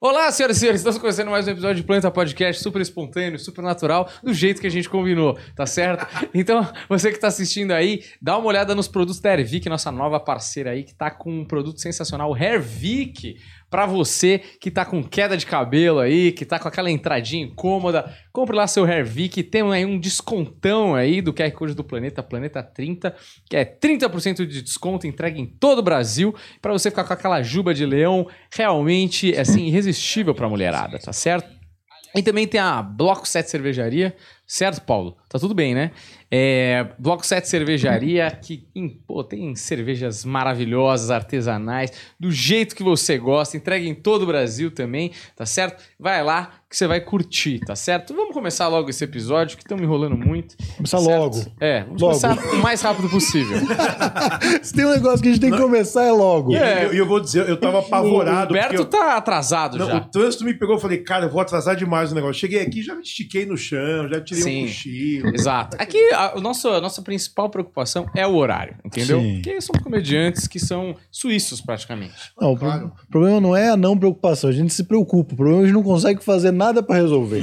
Olá, senhoras e senhores, estamos começando mais um episódio de Planeta Podcast super espontâneo, super natural, do jeito que a gente combinou, tá certo? Então, você que está assistindo aí, dá uma olhada nos produtos da Hervik, nossa nova parceira aí, que tá com um produto sensacional, o Hervik, para você que tá com queda de cabelo aí, que tá com aquela entradinha incômoda, compre lá seu Hervik, tem aí um descontão aí do QR Code do Planeta, Planeta 30, que é 30% de desconto, entrega em todo o Brasil, para você ficar com aquela juba de leão realmente, assim, irresistível pra mulherada, tá certo? E também tem a Bloco 7 Cervejaria, certo, Paulo? Tá tudo bem, né? É, Bloco 7 Cervejaria, que hum, pô, tem cervejas maravilhosas, artesanais, do jeito que você gosta, entrega em todo o Brasil também, tá certo? Vai lá que você vai curtir, tá certo? Vamos começar logo esse episódio, que estão me enrolando muito. Começar certo? logo. É, vamos Logo. começar o mais rápido possível. Se tem um negócio que a gente tem que começar é logo. E eu, eu vou dizer, eu tava o apavorado. Humberto porque eu- tá atrasado Não, já. o trânsito me pegou, eu falei, cara, eu vou atrasar demais o negócio. Cheguei aqui, já me estiquei no chão, já tirei Sim. um cochilo. Exato. Aqui, a, o nosso, a nossa principal preocupação é o horário, entendeu? Sim. Porque somos comediantes que são suíços, praticamente. Não, o Claro. pro- problema não é a não preocupação, a gente se preocupa. O problema é que a gente não consegue fazer nada pra resolver.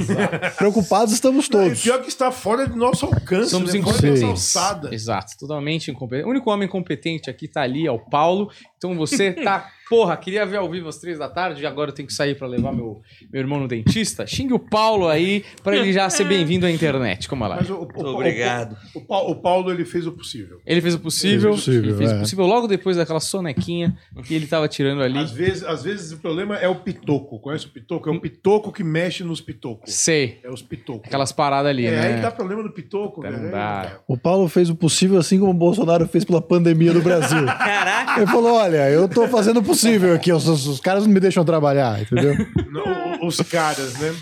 Preocupados estamos Não, e todos. pior que está fora do nosso alcance, Somos né? nossa incompetentes. alçada. Exato, totalmente incompetente. O único homem competente aqui tá ali, é o Paulo. Então você tá, porra, queria ver ao vivo às três da tarde, e agora eu tenho que sair pra levar meu, meu irmão no dentista. Xingue o Paulo aí pra ele já ser bem-vindo à internet. Como lá? Mas o, o, o- Obrigado. O, o Paulo, o Paulo, ele fez o possível. Ele fez o possível, Fez o possível, ele fez o é. possível logo depois daquela sonequinha que ele tava tirando ali. Às vezes, às vezes o problema é o pitoco. Conhece o pitoco? É um pitoco que mexe nos pitocos. Sei, É os pitocos. aquelas paradas ali, É, né? aí dá problema do pitoco. Tá, não dá. O Paulo fez o possível assim como o Bolsonaro fez pela pandemia no Brasil. Caraca! Ele falou: olha, eu tô fazendo o possível aqui, os, os- os caras não me deixam trabalhar, entendeu? Não, os caras, né?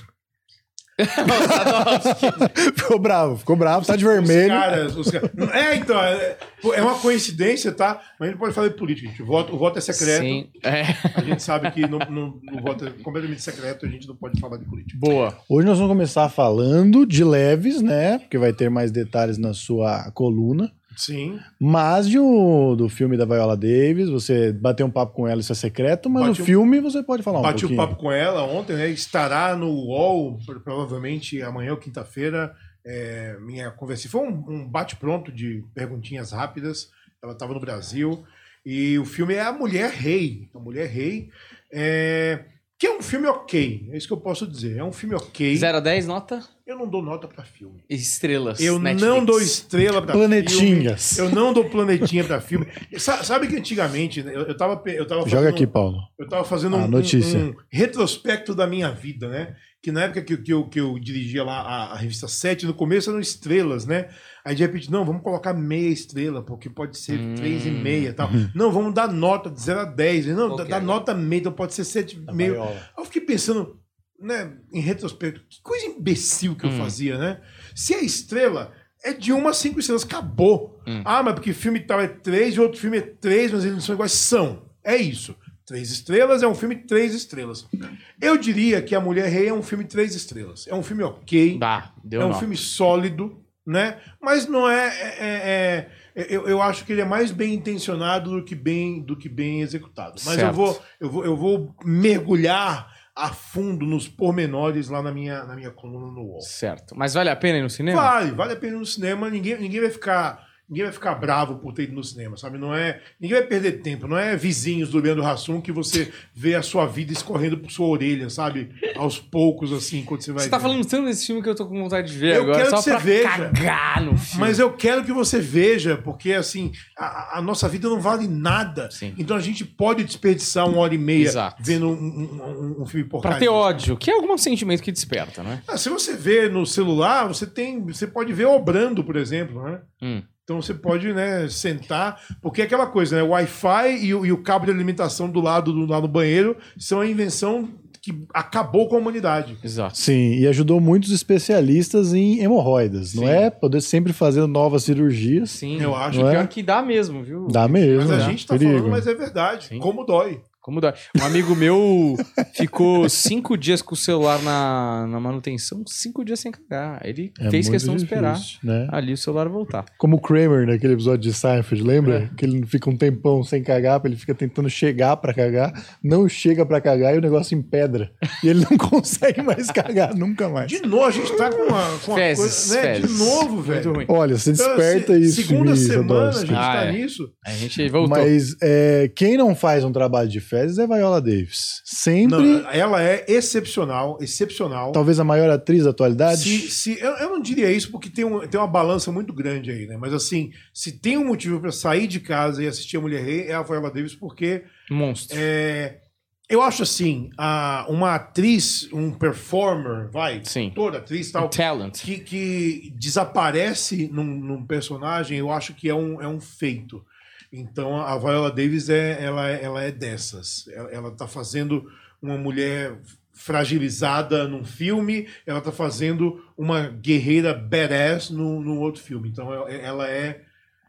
ficou bravo, ficou bravo, tá de Os vermelho. caras, os caras. É, então, é, é uma coincidência, tá? Mas a gente pode falar de política, gente. O voto, o voto é secreto. Sim, é. A gente sabe que no, no- no voto é completamente secreto, a gente não pode falar de política. Boa. Hoje nós vamos começar falando de leves, né? Porque vai ter mais detalhes na sua coluna. Sim. Mas de um- do filme da Viola Davis, você bateu um papo com ela, isso é secreto, mas Bati no um- filme você pode falar um Bati o pouquinho. papo com ela ontem, né? Estará no UOL, pro- provavelmente amanhã ou quinta-feira. É, minha conversa. Foi um, um bate-pronto de perguntinhas rápidas. Ela estava no Brasil. E o filme é A Mulher Rei. A Mulher Rei. É, que é um filme ok. É isso que eu posso dizer. É um filme ok. 0 a 10, nota? Eu não dou nota pra filme. Estrelas. Eu Netflix. não dou estrela pra Planetinhas. filme. Eu não dou planetinha pra filme. Sa- Sabe que antigamente, né, eu, eu tava, eu tava Joga fazendo- aqui, Paulo. eu tava fazendo A um, notícia. um- um retrospecto da minha vida, né? Que na época que, eu- que, eu, que eu dirigia lá a, a revista 7, no começo eram estrelas, né? Aí de repente, não, vamos colocar meia estrela, porque pode ser Hum. três e meia e tal. Não, vamos dar nota de 0 a 10. Não, Qual dá, nota meia, então pode ser 7,5. Viola. Aí eu fiquei pensando, né, em retrospecto, que coisa imbecil que eu Hum. fazia, né? Se a estrela é de uma a cinco estrelas, acabou. Hum. Ah, mas porque filme tal é três e outro filme é três, mas eles não são iguais. São. É isso. Três estrelas é um filme três estrelas. Eu diria que A Mulher Rei é um filme três estrelas. É um filme ok. Dá, deu é um nota. filme sólido, né? Mas não é. é- é- é- eu, eu acho que ele é mais bem intencionado do que bem, do que bem executado. Mas eu vou, eu, vou, eu vou mergulhar a fundo nos pormenores lá na minha, na minha coluna no UOL. Certo. Mas vale a pena ir no cinema? Vale, vale a pena ir no cinema. Ninguém, ninguém vai ficar. Ninguém vai ficar bravo por ter ido no cinema, sabe? Não é. Ninguém vai perder tempo. Não é vizinhos do Leandro Hassum que você vê a sua vida escorrendo por sua orelha, sabe? Aos poucos, assim, quando você vai. Você tá ver. falando tanto desse filme que eu tô com vontade de ver Eu agora, quero só que você veja. cagar no filme. Mas eu quero que você veja, porque assim, a, a nossa vida não vale nada. Sim. Então a gente pode desperdiçar uma hora e meia Exato. vendo um, um- um- um filme porcaria. Pra ter ódio, que é algum sentimento que desperta, né? Ah, se você vê no celular, você tem. Você pode ver obrando, por exemplo, né? Hum. Então você pode, né, sentar, porque é aquela coisa, né? O Wi-Fi e o, e o cabo de alimentação do lado do lá no banheiro são a invenção que acabou com a humanidade. Exato. Sim, e ajudou muitos especialistas em hemorroidas, não Sim. é? Poder sempre fazer novas cirurgias. Sim, Eu acho Pior que é? que dá mesmo, viu? Dá mesmo. Mas a né? gente tá Perigo. falando, mas é verdade. Sim. Como dói. Como dá? Um amigo meu ficou cinco dias com o celular na, na manutenção, cinco dias sem carregar. Ele É fez questão de esperar difícil, Né? ali o celular voltar. Como o Kramer naquele episódio de Seinfeld, lembra? É. Que ele fica um tempão sem cagar, ele fica tentando chegar pra cagar, não chega pra cagar e o negócio empedra. E ele não consegue mais cagar, nunca mais. De novo, a gente tá com uma, com uma Fezes, coisa. Né? fezes. De novo, velho. Olha, você Então, desperta se- isso. Segunda semana a gente Ah, tá é. nisso. A gente voltou. Mas é, quem não faz um trabalho de fezes é Viola Davis. Sempre, Não, ela é excepcional, excepcional. talvez a maior atriz da atualidade. Se, se, eu, eu não diria isso porque tem, um, tem uma balança muito grande aí, né? Mas assim, se tem um motivo pra sair de casa e assistir a Mulher Rei, é a Viola Davis, porque Monstro. é, eu acho assim, a, uma atriz, um performer, vai, Sim. toda atriz tal, Talent. que, que desaparece num, num personagem, eu acho que é um, é um feito. Então a Viola Davis é, ela, é- ela é dessas. Ela, ela tá fazendo uma mulher fragilizada num filme, ela tá fazendo uma guerreira badass no, no outro filme. Então ela- é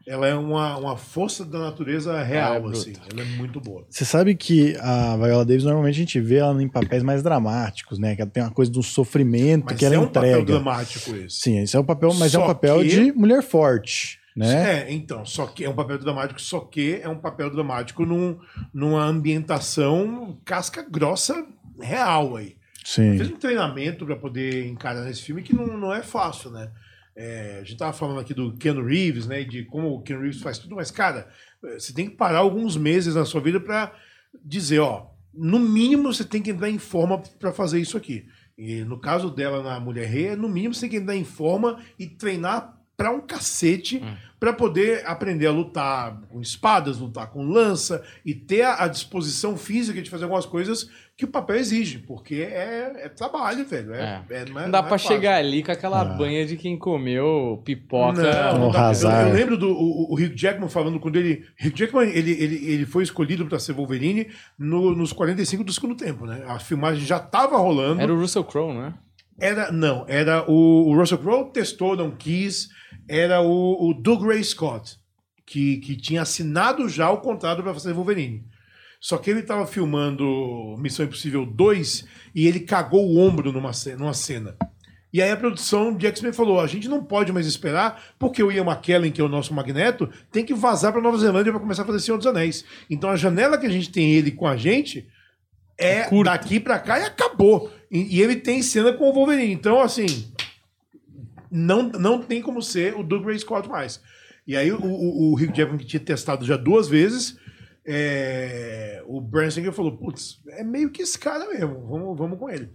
ela é uma, uma força da natureza real, Ela é assim. Ela é muito boa. Você sabe que a Viola Davis, normalmente a gente vê ela em papéis mais dramáticos, né? Que ela tem uma coisa do sofrimento Mas que ela é um papel entrega. dramático esse. Sim, esse é o papel, mas é um Só papel que- de mulher forte, né? É, então, só que é um papel dramático, só que é um papel dramático num, numa ambientação casca grossa real aí. Sim. Fez um treinamento para poder encarar esse filme que não, não é fácil, né? É, a gente tava falando aqui do Ken Reeves, né? De como o Ken Reeves faz tudo, mas, cara, você tem que parar alguns meses na sua vida para dizer, ó, no mínimo você tem que entrar em forma para fazer isso aqui. E no caso dela na Mulher Rei, no mínimo você tem que entrar em forma e treinar pra um cacete Hum. pra poder aprender a lutar com espadas, lutar com lança e ter a, a disposição física de fazer algumas coisas que o papel exige, porque é, é trabalho, velho. É, é- não, é- Não dá não é pra fácil. chegar ali com aquela Ah. banha de quem comeu pipoca. Não, não dá. Eu, eu lembro do o, o Hugh Jackman falando quando ele. Hugh Jackman ele, ele, ele foi escolhido para ser Wolverine no- nos 45 do segundo tempo, né? A filmagem já tava rolando. Era o Russell Crowe, né? Era, não, era o, o Russell Crowe testou, não quis, era o, o Doug Ray Scott, que, que tinha assinado já o contrato para fazer Wolverine. Só que ele estava filmando Missão Impossível 2 e ele cagou o ombro numa, numa cena. E aí a produção de X-Men falou: a gente não pode mais esperar, porque o Ian McKellen, que é o nosso Magneto, tem que vazar para Nova Zelândia para começar a fazer Senhor dos Anéis. Então a janela que a gente tem ele com a gente é curta. daqui para cá e acabou. E, e ele tem cena com o Wolverine. Então, assim, não, não tem como ser o Doug Ray Scott mais. E aí o, o, o Hugh Jackman, que tinha testado já duas vezes, é, o Brian Singer falou, putz, é meio que esse cara mesmo, vamos, vamos com ele.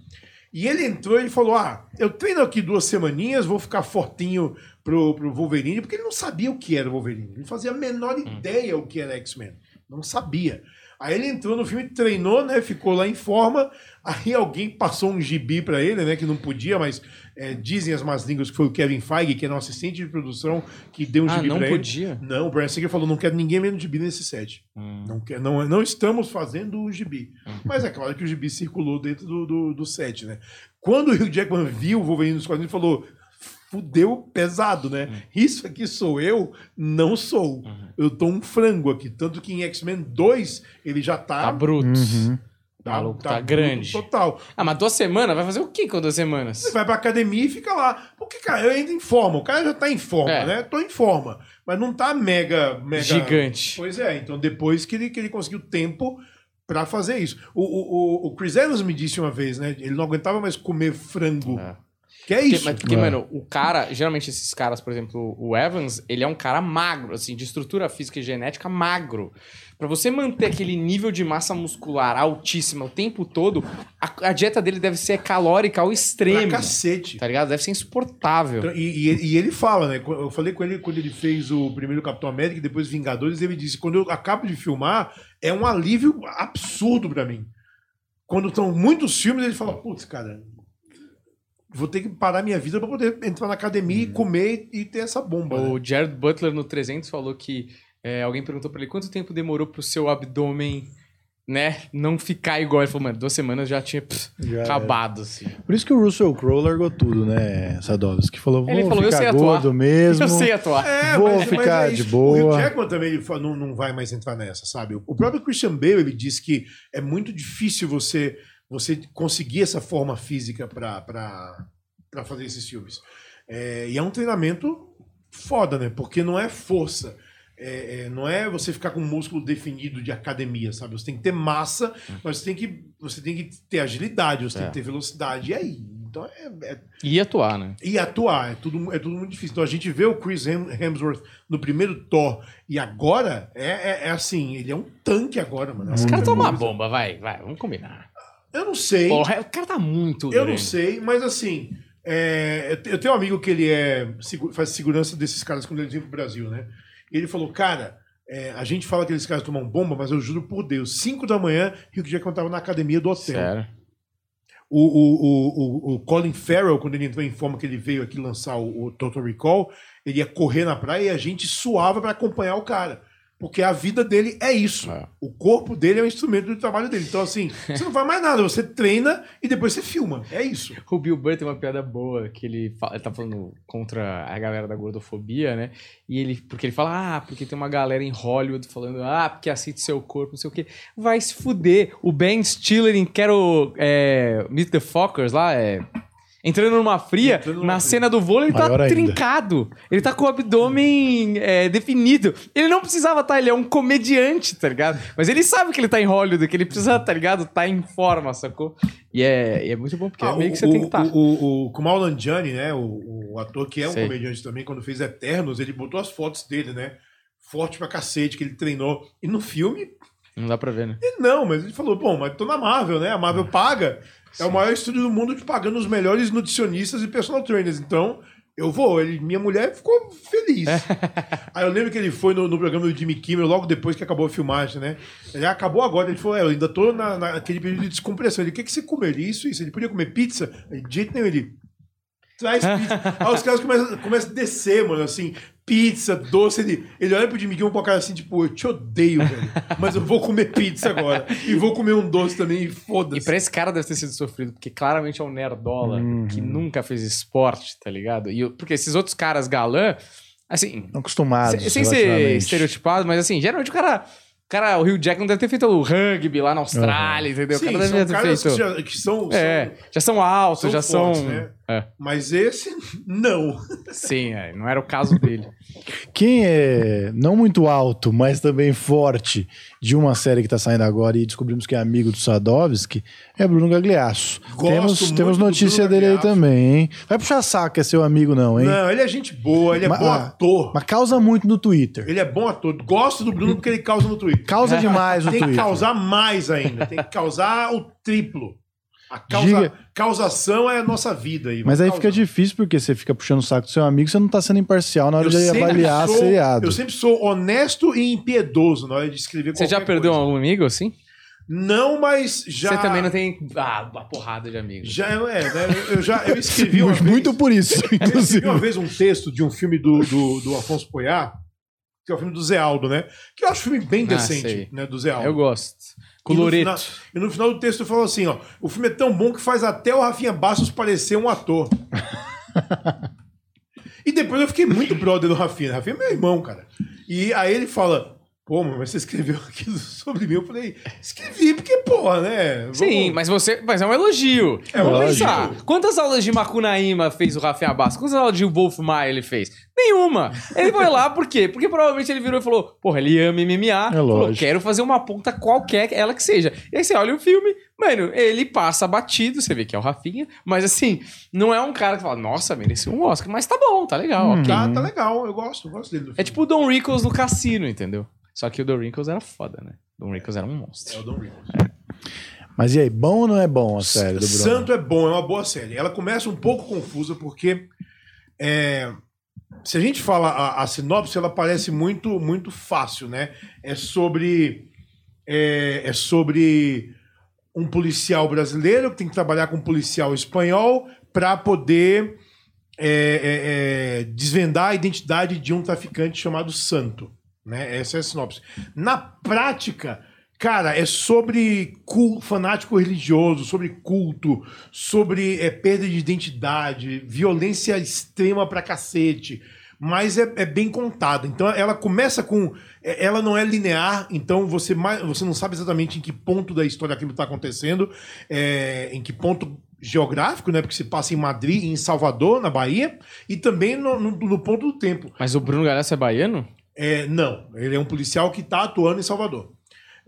E ele entrou e falou, ah, eu treino aqui duas semaninhas, vou ficar fortinho pro, pro Wolverine, porque ele não sabia o que era o Wolverine. Ele não fazia a menor ideia o que era X-Men. Não sabia. Aí ele entrou no filme, treinou, né? Ficou lá em forma. Aí alguém passou um gibi pra ele, né? Que não podia, mas é, dizem as más línguas que foi o Kevin Feige, que é nosso assistente de produção, que deu um Ah, gibi não pra podia? ele. Não, o Brian Singer falou: não quero ninguém vendo gibi nesse set. Hum. Não, quer, não, não estamos fazendo o gibi. Mas é claro que o gibi circulou dentro do, do, do set, né? Quando o Hugh Jackman viu o Wolverine nos quadrinhos, ele falou: fudeu pesado, né? Isso aqui sou eu? Não sou. Eu tô um frango aqui. Tanto que em X-Men 2 ele já tá. Tá bruto. Uhum. Maluco, tá bruto grande. Total. Ah, mas duas semanas? Vai fazer o que com duas semanas? Você vai pra academia e fica lá. Porque, cara, eu ainda em forma. O cara já tá em forma, É. né? Tô em forma. Mas não tá mega. mega... Gigante. Pois é, então depois que ele, que ele conseguiu tempo pra fazer isso. O, o, o- o Chris Evans me disse uma vez, né? Ele não aguentava mais comer frango. É. Que é Porque, isso. mas, porque, É. mano, o cara, geralmente esses caras, por exemplo, o Evans, ele é um cara magro, assim, de estrutura física e genética magro. Pra você manter aquele nível de massa muscular altíssima o tempo todo, a, a dieta dele deve ser calórica ao pra extremo. cacete. Tá ligado? Deve ser insuportável. Então, E, e- e ele fala, né? Eu falei com ele quando ele fez o primeiro Capitão América e depois Vingadores, ele disse: quando eu acabo de filmar, é um alívio absurdo pra mim. Quando estão muitos filmes, ele fala: putz, cara, vou ter que parar minha vida pra poder entrar na academia e comer e ter essa bomba. né? O Jared Butler no 300 falou que é, alguém perguntou pra ele quanto tempo demorou pro seu abdômen né, não ficar igual. Ele falou, mano, duas semanas já tinha pff, Já acabado, assim. Por isso que o Russell Crowe largou tudo, né, Sadovski? Que falou, vou Ele falou, eu ficar sei atuar. gordo mesmo. Eu sei atuar. É, Vou ficar é de boa. O Hugh Jackman também não, não vai mais entrar nessa, sabe? O próprio Christian Bale ele disse que é muito difícil você você conseguir essa forma física para fazer esses filmes. É, e é um treinamento foda, né? Porque não é força. É, é, não é você ficar com um músculo definido de academia, sabe? Você tem que ter massa, mas você tem que, você tem que ter agilidade, você tem É. que ter velocidade. E aí? Então é, é E atuar, né? e atuar, é tudo, é tudo muito difícil. Então a gente vê o Chris Hem- Hemsworth no primeiro Thor e agora é, é, é assim, ele é um tanque agora, mano. Esse É cara tá uma bomba, vai, vai, vamos combinar. Eu não sei, Porra, o cara tá muito eu não grande. sei, mas assim, é, eu te- eu tenho um amigo que ele é faz segurança desses caras quando eles vêm pro Brasil, né? Ele falou, cara, é, a gente fala que aqueles caras tomam bomba, mas eu juro por Deus, 5 da manhã, Hugh Jackman tava na academia do hotel. Sério. O, o, o, o, o Colin Farrell, quando ele entrou em forma que ele veio aqui lançar o, o Total Recall, ele ia correr na praia e a gente suava para acompanhar o cara. Porque a vida dele é isso. É. O corpo dele é um instrumento do trabalho dele. Então, assim, você não faz mais nada, você treina e depois você filma. É isso. O Bill Burr tem uma piada boa que ele, fala, ele tá falando contra a galera da gordofobia, né? E ele, porque ele fala, ah, porque tem uma galera em Hollywood falando, ah, porque aceite seu corpo, não sei o quê. Vai se fuder. O Ben Stiller em Quero é, Meet the Fockers lá, é. Entrando numa fria, Entrando numa na fria. cena do vôlei, ele tá Maior ainda. trincado. Ele tá com o abdômen é, definido. Ele não precisava estar, ele é um comediante, tá ligado? Mas ele sabe que ele tá em Hollywood, que ele precisa, tá ligado? Tá em forma, sacou? E é, e é muito bom, porque é Ah, meio o, que você tem que o, estar. o, o, o Kumail Nanjiani, né, o, o ator que é um Sei. comediante também, quando fez Eternos, ele botou as fotos dele, né? Forte pra cacete, que ele treinou. E no filme, Não dá pra ver, né? Ele não, mas ele falou, bom, mas tô na Marvel, né? A Marvel paga. É o maior estúdio do mundo te pagando os melhores nutricionistas e personal trainers. Então, eu vou. Ele, minha mulher ficou feliz. Aí eu lembro que ele foi no, no programa do Jimmy Kimmel logo depois que acabou a filmagem, né? Ele acabou agora. Ele falou, é, eu ainda tô na, naquele período de descompressão. Ele, o que, que você comeu? Isso, isso. Ele podia comer pizza? Ele, de jeito nenhum. Ele, traz pizza. Aí os caras começam, começam a descer, mano, assim, pizza, doce. Ele, ele olha pro Jimmy Kimmel com a cara assim, tipo, eu te odeio, velho. Mas eu vou comer pizza agora. E vou comer um doce também, e E foda-se. pra esse cara deve ter sido sofrido, porque claramente é um nerdola Uhum. que nunca fez esporte, tá ligado? E, eu- porque esses outros caras galã, assim, Não acostumados. sem, sem ser estereotipado, mas assim, geralmente o cara. Cara, o Rio Jack não deve ter feito o rugby lá na Austrália, entendeu? Sim, o cara são deve ter caras feito. que, já, que são, É, são- já são altos, são já fortes, são. né? É, Mas esse, não. sim, é, não era o caso dele. Quem é não muito alto, mas também forte de uma série que tá saindo agora e descobrimos que é amigo do Sadovski é Bruno Gagliasso. Gosto temos muito temos do notícia Bruno dele aí também, hein? Vai puxar saco, é seu amigo não, hein? Não, ele é gente boa, ele é Mas- bom ah, ator. Mas causa muito no Twitter. Ele é bom ator. Gosto do Bruno porque ele causa no Twitter. Causa demais no Tem que Twitter. causar mais ainda. Tem que causar o triplo. A causa, Diga- causação é a nossa vida aí. Mas aí Vamos fica difícil porque você fica puxando o saco do seu amigo, você não tá sendo imparcial na hora Eu de avaliar sou- seriado. Eu sempre sou honesto e impiedoso na hora de escrever Você já perdeu coisa. um amigo assim? Não, mas já... Você também não tem. Ah, uma porrada de amigos. Já é, né? Eu já eu escrevi uma vez, Muito por isso, eu escrevi inclusive. uma vez um texto de um filme do, do, do Afonso Poiá, que é o filme do Zé Aldo, né? Que eu acho um filme bem Ah, decente, sei. né? Do Zé Aldo. Eu gosto. E no, final, e no final do texto eu falo assim, ó, o filme é tão bom que faz até o Rafinha Bastos parecer um ator. e depois eu fiquei muito brother do Rafinha. Rafinha é meu irmão, cara. E aí ele fala, pô, mas você escreveu aquilo sobre mim? Eu falei, escrevi porque, porra, né? Vamos- Sim, mas você. Mas é um elogio. É um elogio. pensar. Quantas aulas de Macunaíma fez o Rafinha Bastos? Quantas aulas de Wolf Maia ele fez? Nenhuma. Ele foi lá por quê? Porque provavelmente ele virou e falou: Porra, ele ama MMA. falou, lógico. quero fazer uma ponta qualquer, ela que seja. E aí você olha o filme, mano, ele passa batido, você vê que é o Rafinha, mas assim, não é um cara que fala, nossa, mereceu um Oscar, mas tá bom, tá legal, Hum. ok. Tá, tá legal, eu gosto, eu gosto dele. do É tipo o Don Rickles no cassino, entendeu? Só que o Don Rickles era foda, né? Don Rickles era um É monstro. o Don Rickles. Mas e aí, bom ou não é bom a série do Bruno? Santo é bom, é uma boa série. Ela começa um pouco confusa porque é, se a gente fala a, a sinopse, ela parece muito muito fácil, né? É sobre é, é sobre um policial brasileiro que tem que trabalhar com um policial espanhol para poder é, é, é, desvendar a identidade de um traficante chamado Santo. Né? Essa é a sinopse. Na prática, Cara, é sobre fanático religioso, sobre culto, sobre é, perda de identidade, violência extrema pra cacete. Mas é, é bem contada. Então ela começa com. é, Ela não é linear, então você, você não sabe exatamente em que ponto da história aquilo está acontecendo, é, em que ponto geográfico, né? Porque se passa em Madrid em Salvador, na Bahia, e também no, no- no ponto do tempo. Mas o Bruno Galhaço é baiano? É, não, ele é um policial que está atuando em Salvador.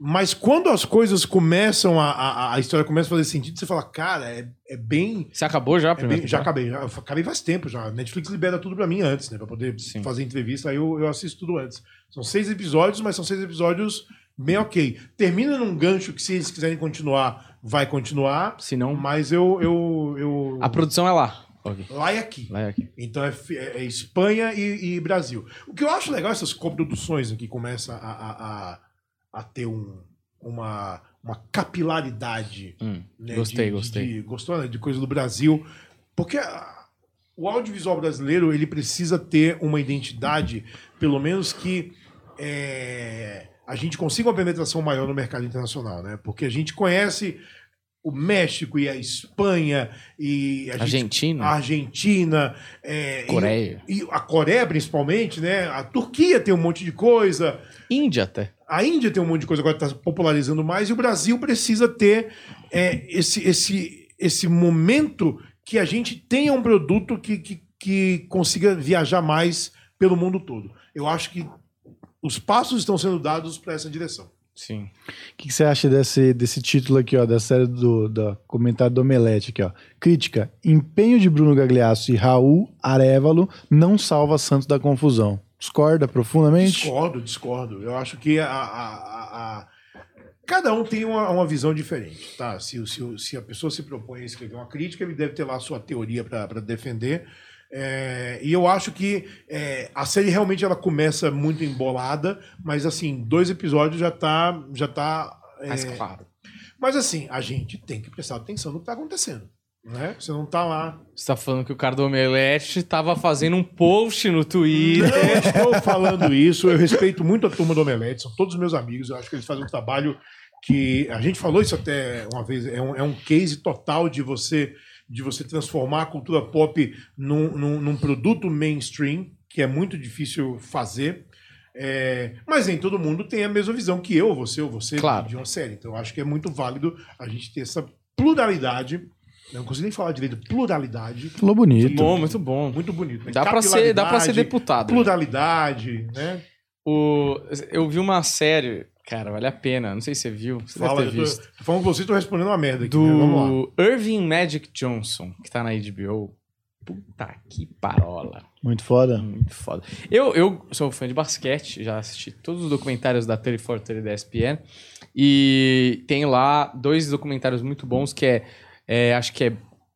Mas quando as coisas começam, a, a, a história começa a fazer sentido, você fala, cara, é, é bem. Você acabou já é bem- já acabei, já acabei faz tempo já. Netflix libera tudo pra mim antes, né? Pra poder Sim. fazer entrevista, aí eu, eu assisto tudo antes. São seis episódios, mas são seis episódios bem ok. Termina num gancho que, se eles quiserem continuar, vai continuar. Se não, Mas eu. eu, eu... a produção é lá. Ok. Lá e aqui. Lá é aqui. Então é, é- é Espanha e, e Brasil. O que eu acho legal, essas coproduções aqui começam a, a, a, a ter um, uma, uma capilaridade. Hum, né, gostei, de- gostei. De, gostou, né? De coisa do Brasil. Porque o audiovisual brasileiro ele precisa ter uma identidade, pelo menos que é, a gente consiga uma penetração maior no mercado internacional, né? Porque a gente conhece o México e a Espanha e a gente Argentina? a Argentina, é, Coreia. E, e a Coreia, principalmente, né? A Turquia tem um monte de coisa. Índia até. A Índia tem um monte de coisa agora está popularizando mais. E o Brasil precisa ter é, esse, esse, esse momento que a gente tenha um produto que, que, que consiga viajar mais pelo mundo todo. Eu acho que os passos estão sendo dados para essa direção. Sim. O que, que você acha desse, desse título aqui, ó, da série do, do comentário do Omelete aqui, ó? Crítica: Empenho de Bruno Gagliasso e Raul Arevalo não salva Santos da confusão. Discorda profundamente? Discordo, discordo. Eu acho que a, a- a- a- cada um tem uma, uma visão diferente, tá? Se, o- se, o- se a pessoa se propõe a escrever uma crítica, ele deve ter lá a sua teoria para defender. É, e eu acho que é, a série realmente ela começa muito embolada, mas assim, dois episódios já tá, já tá. é, Mais claro. mas assim, a gente tem que prestar atenção no que tá acontecendo, né? Você não tá lá Você tá falando que o cara do Omelete tava fazendo um post no Twitter. Não estou falando isso. Eu respeito muito a turma do Omelete, são todos meus amigos. Eu acho que eles fazem um trabalho que. A gente falou isso até uma vez, é um, é um case total de você de você transformar a cultura pop num, num, num produto mainstream, que é muito difícil fazer. É, mas nem todo mundo tem a mesma visão que eu, você ou você Claro. de uma série. Então eu acho que é muito válido a gente ter essa pluralidade. Não consigo nem falar direito, pluralidade. Falou bonito. bom, muito bom. Muito bonito. né? Dá pra, ser, dá pra ser deputado. pluralidade, né? O, eu vi uma série, cara, vale a pena. Não sei se você viu. Você Fala, deve eu ter visto. tô falando com você, tô respondendo uma merda aqui. né? Vamos lá. Do Irving Magic Johnson, que tá na HBO. Puta que parola. Muito foda. Muito foda. Eu, eu sou fã de basquete, já assisti todos os documentários da 3430 da ESPN. E tem lá dois documentários muito bons que é, é, acho que é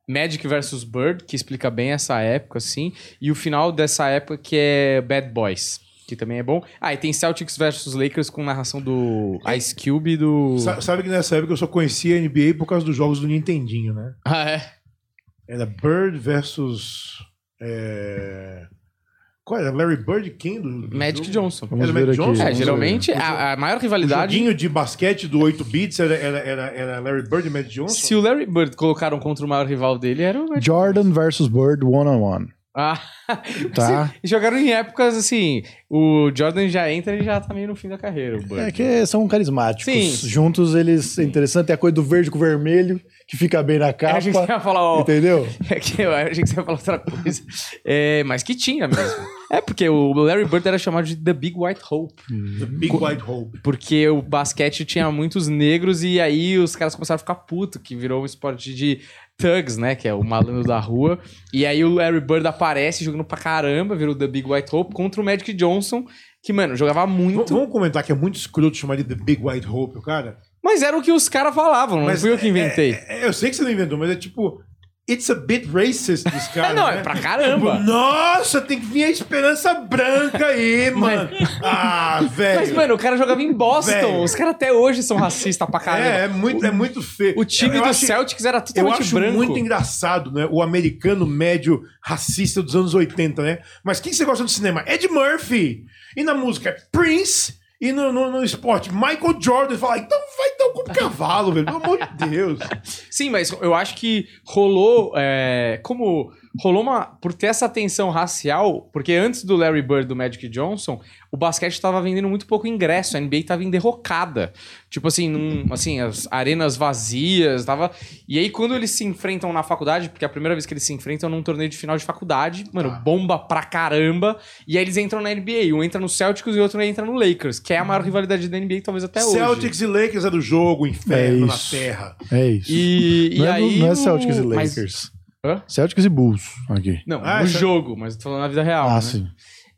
Magic vs Bird, que explica bem essa época, assim. E o final dessa época que é Bad Boys, que também é bom. Ah, e tem Celtics vs Lakers com narração do Ice Cube e do... Sa- Sabe que nessa época eu só conhecia a NBA por causa dos jogos do Nintendinho, né? Ah, é? Era Bird versus. é, Qual era? Larry Bird e quem? Do, do Magic jogo? Johnson. Vamos Era ver Magic aqui. Johnson? É, vamos geralmente a, a maior O rivalidade... joguinho de basquete do 8 bits era, era, era, era Larry Bird e Magic Johnson? Se o Larry Bird colocaram contra o maior rival dele, era o Magic Jordan versus Bird one on one. Ah, Tá. Sim, jogaram em épocas assim. O Jordan já entra e já tá meio no fim da carreira. É que são carismáticos. Sim. Juntos eles é interessante. É a coisa do verde com o vermelho, que fica bem na Eu achei que você capa. ia falar, ó, Entendeu? é que eu achei que você ia falar outra coisa. É, mas que tinha mesmo. É porque o Larry Bird era chamado de The Big White Hope. The Big White Hope. Porque o basquete tinha muitos negros e aí os caras começaram a ficar puto, que virou um esporte de thugs, né? Que é o malandro da rua. E aí o Larry Bird aparece jogando pra caramba, virou The Big White Hope contra o Magic Johnson, que, mano, jogava V- muito. Vamos comentar que é muito escroto chamar de The Big White Hope, o cara? Mas era o que os caras falavam, não fui eu que inventei. é- é- eu sei que você não inventou, mas é tipo. It's a bit racist dos caras. não, né? é pra caramba. Tipo, Nossa, tem que vir a esperança branca aí, mano. Ah, velho. Mas, mano, o cara jogava em Boston. Velho. Os caras até hoje são racistas pra caramba. é, é muito, é muito feio. O time Eu do acho- Celtics era Eu totalmente acho branco. muito engraçado, né? O americano médio racista dos anos 80, né? Mas quem você gosta do cinema? Ed Murphy. E na música? Prince E no, no, no esporte, Michael Jordan fala, então vai dar como cavalo, velho. Pelo amor de Deus. Sim, mas eu acho que rolou. é, como rolou uma. Por ter essa tensão racial, porque antes do Larry Bird do Magic Johnson, o basquete estava vendendo muito pouco ingresso, a NBA estava em derrocada. Tipo assim, num- assim, as arenas vazias, tava. E aí, quando eles se enfrentam na faculdade, porque é a primeira vez que eles se enfrentam num torneio de final de faculdade, mano, Tá. bomba pra caramba. E aí eles entram na NBA. Um entra no Celtics e o outro entra no Lakers, que é a maior rivalidade da NBA, talvez até hoje. Celtics e Lakers é do jogo, inferno É na terra. É isso. E, e não, é, aí. não é o- Celtics e mas- Lakers. Hã? Celtics e Bulls aqui. Não, Ah, no essa- jogo, mas tô falando na vida real. Ah, né? sim.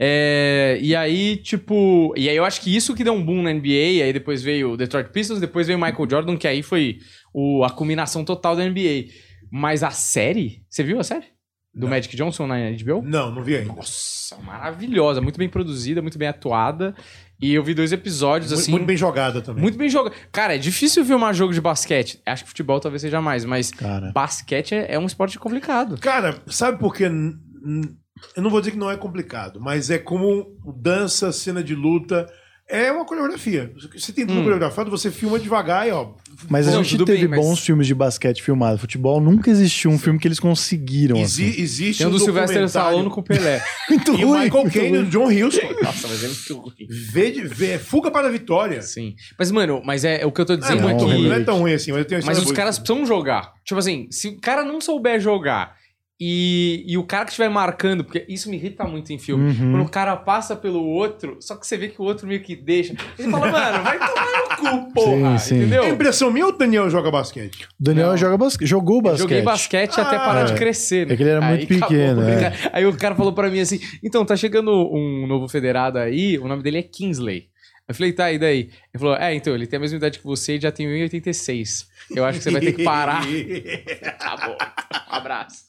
É, e aí, tipo. E aí eu acho que isso que deu um boom na NBA. Aí depois veio o Detroit Pistons, depois veio o Michael Jordan, que aí foi o, a culminação total da NBA. Mas a série. Você viu a série? Do Não. Magic Johnson na HBO? Não, não vi ainda. Nossa, maravilhosa, muito bem produzida, muito bem atuada. E eu vi dois episódios, Muito, assim. muito bem jogada também. Muito bem jogado. Cara, é difícil filmar jogo de basquete. Acho que futebol talvez seja mais, mas Cara. basquete é, é um esporte complicado. Cara, sabe por que. Eu não vou dizer que não é complicado, mas é como dança, cena de luta. É uma coreografia. Você tem tudo Hum. coreografado, você filma devagar e ó. Mas a gente teve bem, mas- bons filmes de basquete filmados. Futebol nunca existiu um filme que eles conseguiram. Exi- assim. existe Tem um do Sylvester Stallone com o Pelé. Muito E o ruim. Michael Caine e John Huston. Nossa, mas é muito ruim. Vê de, vê, fuga para a vitória. Sim. Mas, mano, mas é, o que eu tô É dizendo muito aqui. ruim, não é tão ruim assim, mas eu tenho Mas os caras precisam jogar. Tipo assim, se o cara não souber jogar e, e o cara que estiver marcando, porque isso me irrita muito em filme. Uhum. Quando o cara passa pelo outro, só que você vê que o outro meio que deixa. Ele fala, mano, vai tomar no cu, porra. Sim, sim. Entendeu? É impressão minha ou o Daniel joga basquete? O Daniel Não. joga basque... jogou basquete. Joguei basquete até Ah, parar de é. crescer, né? É que ele era Aí muito acabou, pequeno, é. brinca- Aí o cara falou pra mim assim: então, tá chegando um novo federado aí, o nome dele é Kingsley. Eu falei, tá, e daí? Ele falou, é, então, ele tem a mesma idade que você e já tem 1,86. Eu acho que você vai ter que parar. tá bom. Um abraço.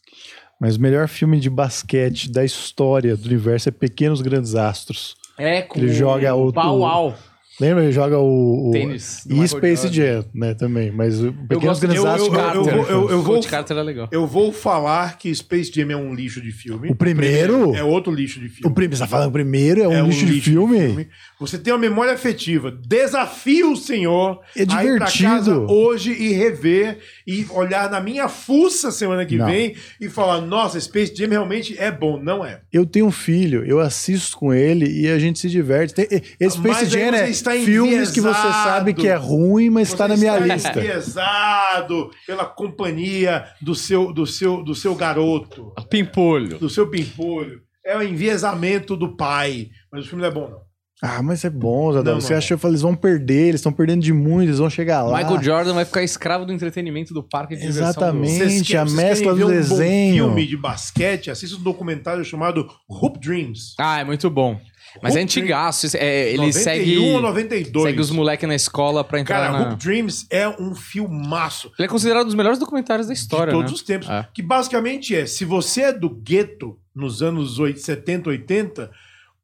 Mas o melhor filme de basquete da história do universo é Pequenos Grandes Astros. É, com Ele joga o- Au. Lembra? Ele joga o. o... Tênis. E Space. Jam, né? Também. Mas o Pequenos de Grandes eu- Astros. eu- eu vou- eu- eu vou- Carter é legal. Eu vou falar que Space Jam é um lixo de filme. O primeiro? É outro lixo de filme. O primeiro, você tá falando o primeiro? É um É lixo, de, filme? Você tem uma memória afetiva. Desafio o senhor É a ir pra divertido. casa hoje e rever e olhar na minha fuça semana que Não. vem e falar: nossa, Space Jam realmente é bom. Não é. Eu tenho um filho, eu assisto com ele e a gente se diverte. Tem- Esse Mas Space aí Jam você é está filmes que você sabe que é ruim, mas está na minha está lista. enviesado pela companhia do seu, do seu, do seu garoto, Pimpolho. do seu pimpolho. É o enviesamento do pai. Mas o filme não é bom, não. Ah, mas é bom, Zadão. Não, Você não é. achou que eles vão perder, eles estão perdendo de muito, eles vão chegar lá. Michael Jordan vai ficar escravo do entretenimento do parque de diversão. Exatamente. do- Vocês a mescla do um bom desenho. filme de basquete, assista um documentário chamado Hoop Dreams. Ah, é muito bom. Mas é antigaço. É, ele 91 segue, ou 92. segue os moleques na escola pra entrar Cara, na... Hoop Dreams é um filmaço Ele é considerado um dos melhores documentários da história, de todos né? os tempos. É. Que basicamente é, se você é do gueto nos anos 80, 70, 80,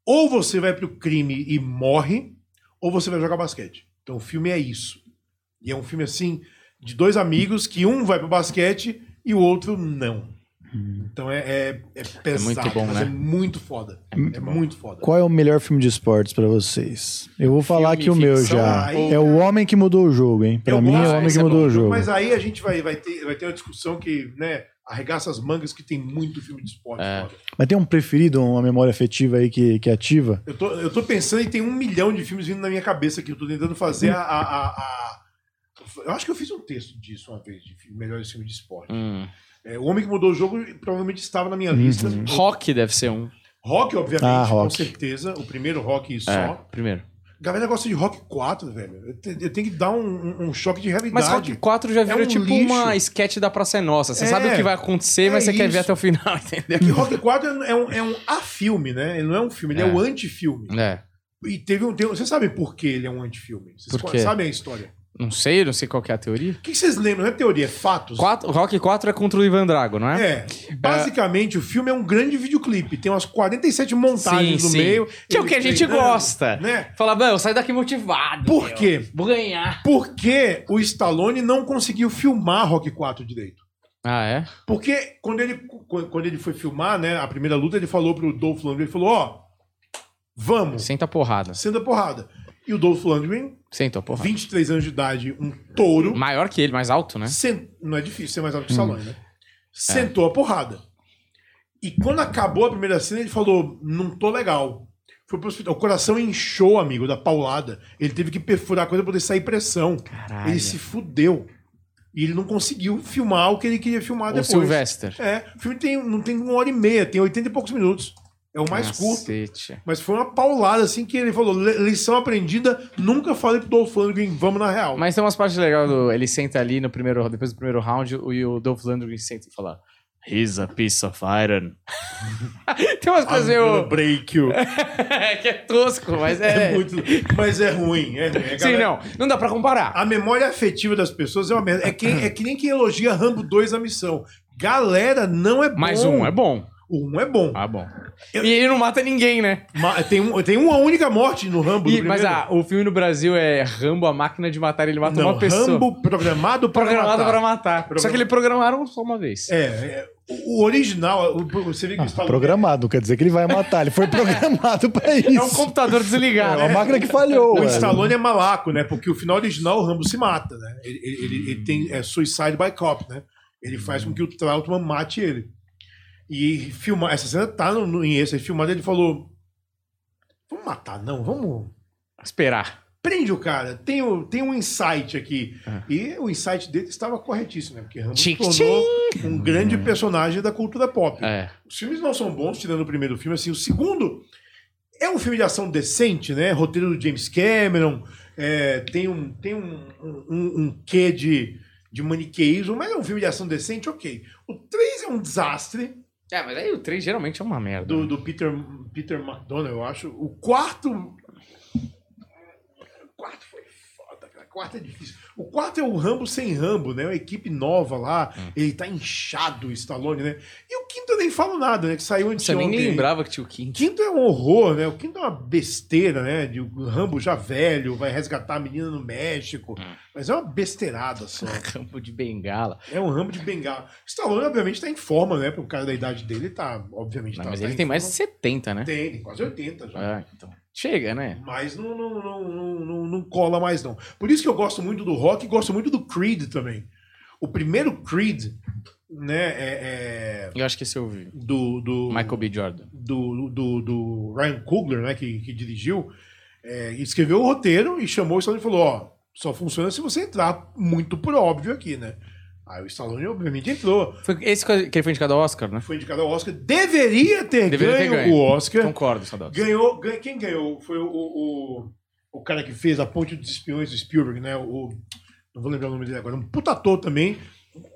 ou você vai pro crime e morre, ou você vai jogar basquete. Então o filme é isso. E é um filme assim, de dois amigos, que um vai pro basquete e o outro não. Então é, é, é pesado, muito bom, mas né? é muito foda. É muito foda. Qual é o melhor filme de esportes pra vocês? Eu vou falar Filme, aqui o meu já. aí- É o Homem que Mudou o Jogo, hein? Pra mim é o Homem que é Mudou bom. o Jogo. Mas aí a gente vai, vai, ter, vai ter uma discussão que, né, arregaça as mangas que tem muito filme de esporte. É. Mas tem um preferido, uma memória afetiva aí que, que ativa? Eu tô, eu tô pensando e tem um milhão de filmes vindo na minha cabeça aqui. Eu tô tentando fazer a. a- a- a- Eu acho que eu fiz um texto disso uma vez, de filme- melhores filmes de esporte. Hum. É, o Homem que Mudou o Jogo provavelmente estava na minha Uhum. lista. Rock deve ser um. Rock, obviamente, Ah, com Rock. certeza. O primeiro Rock só. É, primeiro. A galera gosta de Rock 4, velho. Eu, te- eu tenho que dar um, um- choque de realidade. Mas Rock 4 já virou um tipo lixo. uma sketch da Praça é Nossa. Você É, sabe o que vai acontecer, mas é você quer ver isso. até o final, entendeu? E Rock 4 é um, é um a-filme, né? Ele não é um filme, ele é, É. um anti-filme. É. E teve um. Tem, vocês sabem por que ele é um anti-filme? Vocês Por quê? sabem a história? Não sei, não sei qual que é a teoria. O que vocês lembram? Não é teoria, é fatos. Quatro, Rock 4 é contra o Ivan Drago, não é? É. Basicamente, o filme é um grande videoclipe. Tem umas 47 montagens Sim, no sim. meio. Que é o que a gente treinando, gosta. Né? Fala, mano, eu saio daqui motivado. Por meu. quê? Vou ganhar. Porque o Stallone não conseguiu filmar Rock 4 direito. Ah, é? Porque quando ele, quando ele foi filmar, né, a primeira luta, ele falou pro Dolph Lundgren, ele falou, ó, vamos, Senta a porrada. senta porrada. E o Dolph Lundgren, Sentou, porra. 23 anos de idade, um touro. Maior que ele, mais alto, né? sen- Não é difícil ser mais alto que o Hum. Stallone, né? Sentou a porrada. E quando acabou a primeira cena, ele falou: não tô legal. Foi pro hospital. O coração inchou, amigo, da paulada. Ele teve que perfurar a coisa pra poder sair pressão. Caralho. Ele se fudeu. E ele não conseguiu filmar o que ele queria filmar O depois. Sylvester. É, o filme tem, não tem uma hora e meia, tem 80 e poucos minutos. É o mais curto. Cacete. Mas foi uma paulada, assim, que ele falou: "Le- lição aprendida, nunca falei pro Dolph Lundgren, vamos na real. Mas tem umas partes legais do. Ele senta ali no primeiro. Depois do primeiro round, e o Dolph Lundgren senta e fala. He's a piece of iron. tem umas coisas meio. break you. que é tosco, mas É é. muito. Mas é ruim, é ruim. Sim, galera- não. Não dá pra comparar. A memória afetiva das pessoas é uma merda. É que, é que nem quem elogia Rambo 2 a missão. Galera, não é bom. Mas um é bom. O um é bom. Ah, bom. Eu- E ele não mata ninguém, né? Ma- Tem, um, tem uma única morte no Rambo. E- do mas ah, o filme no Brasil é Rambo, a máquina de matar. Ele mata não, uma pessoa. Rambo programado para programado matar. pra matar. Só Programa- que ele programaram só uma vez. É, é, o original, o- você vê que Ah, programado, não quer dizer que ele vai matar. Ele foi programado pra isso. É um computador desligado. É uma máquina que falhou. O velho. Stallone é malaco, né? Porque o final original o Rambo se mata, né? Ele, ele- ele- ele tem é, suicide by cop, né? Ele faz com que o Trautmann mate ele. E filmar, essa cena tá no, no, em esse filmado, ele falou: Vamos matar, não, vamos. Esperar. Prende o cara, tem, o- tem um insight aqui. Ah. E o insight dele estava corretíssimo, né? Porque Rambo Tchic, tornou um grande personagem da cultura pop. É. Os filmes não são bons, tirando o primeiro filme. Assim, o segundo é um filme de ação decente, né? Roteiro do James Cameron, é, tem um, tem um, um, um quê de, de maniqueísmo, mas é um filme de ação decente, ok. O 3 é um desastre É, mas aí o 3 geralmente é uma merda. do, do Peter, Peter McDonough, eu acho. O quarto. O quarto foi foda, cara. O quarto é difícil. O quarto é o Rambo sem Rambo, né? Uma equipe nova lá. Hum. Ele tá inchado, o Stallone, né? E o quinto eu nem falo nada, né? Que saiu Você nem lembrava que tinha o O quinto. quinto é um horror, né? O quinto é uma besteira, né? De o Rambo já velho, vai resgatar a menina no México. Hum. Mas é uma besteirada só. Campo de bengala. É um Rambo de bengala. Stallone, obviamente, tá em forma, né? Um cara da idade dele, tá, obviamente, Não, tá, mas tá ele em tem mais de forma. 70, né? Tem, tem quase 80 já. É, então. Chega, né? Mas não, não, não, não, não, cola mais, não. Por isso que eu gosto muito do rock e gosto muito do Creed também. O primeiro Creed, né, é, é Eu acho que esse eu vi. do, do, Michael B. Jordan. do, do, do Ryan Coogler, né, que, que dirigiu, é, escreveu o roteiro e chamou o e falou, ó, só funciona se você entrar muito por óbvio aqui, né? Aí o Stallone, obviamente, entrou. Foi esse que ele foi indicado ao Oscar, né? Foi indicado ao Oscar. Deveria ter, Deveria ter ganho, ganho. o Oscar. Concordo, Saudades. Ganhou, ganha- quem ganhou? Foi o, o, o cara que fez a Ponte dos Espiões do Spielberg, né? O, não vou lembrar o nome dele agora. Um puta ator também.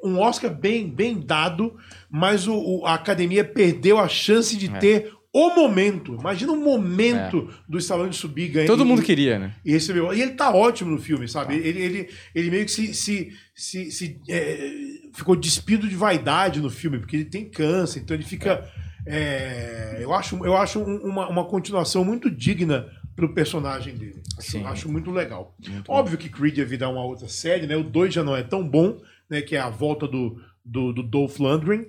Um Oscar bem, bem dado, mas o, o- a academia perdeu a chance de É. ter o momento. Imagina o momento do Stallone subir ganhar. Todo e- mundo queria, né? e recebeu. E ele tá ótimo no filme, sabe? Ele, ele, ele meio que se, se, se, se, é, ficou despido de vaidade no filme, porque ele tem câncer, então ele fica. é, eu acho, eu acho um- uma, uma continuação muito digna pro personagem dele. Acho, Sim. acho muito legal. Muito Óbvio que Creed ia virar uma outra série, né? O 2 já não é tão bom, né? Que é a volta do, do, do Dolph Lundgren.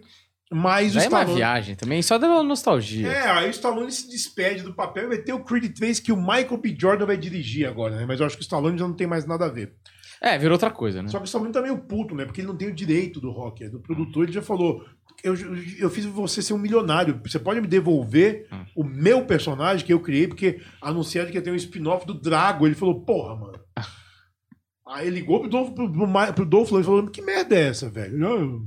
Mas Já o é uma Stallone. viagem também, só deu nostalgia. É, aí o Stallone se despede do papel e vai ter o Creed 3 que o Michael B. Jordan vai dirigir agora, né? Mas eu acho que o Stallone já não tem mais nada a ver. É, virou outra coisa, né? Só que o Stallone tá meio puto, né? Porque ele não tem o direito do rock. é Do produtor, ele já falou: eu, eu fiz você ser um milionário. Você pode me devolver Hum. o meu personagem que eu criei, porque anunciaram que ia ter um spin-off do Drago. Ele falou: porra, mano. Aí ele ligou pro Dolph, pro, pro, pro Dolph Lundgren e falou: que merda é essa, velho? Não,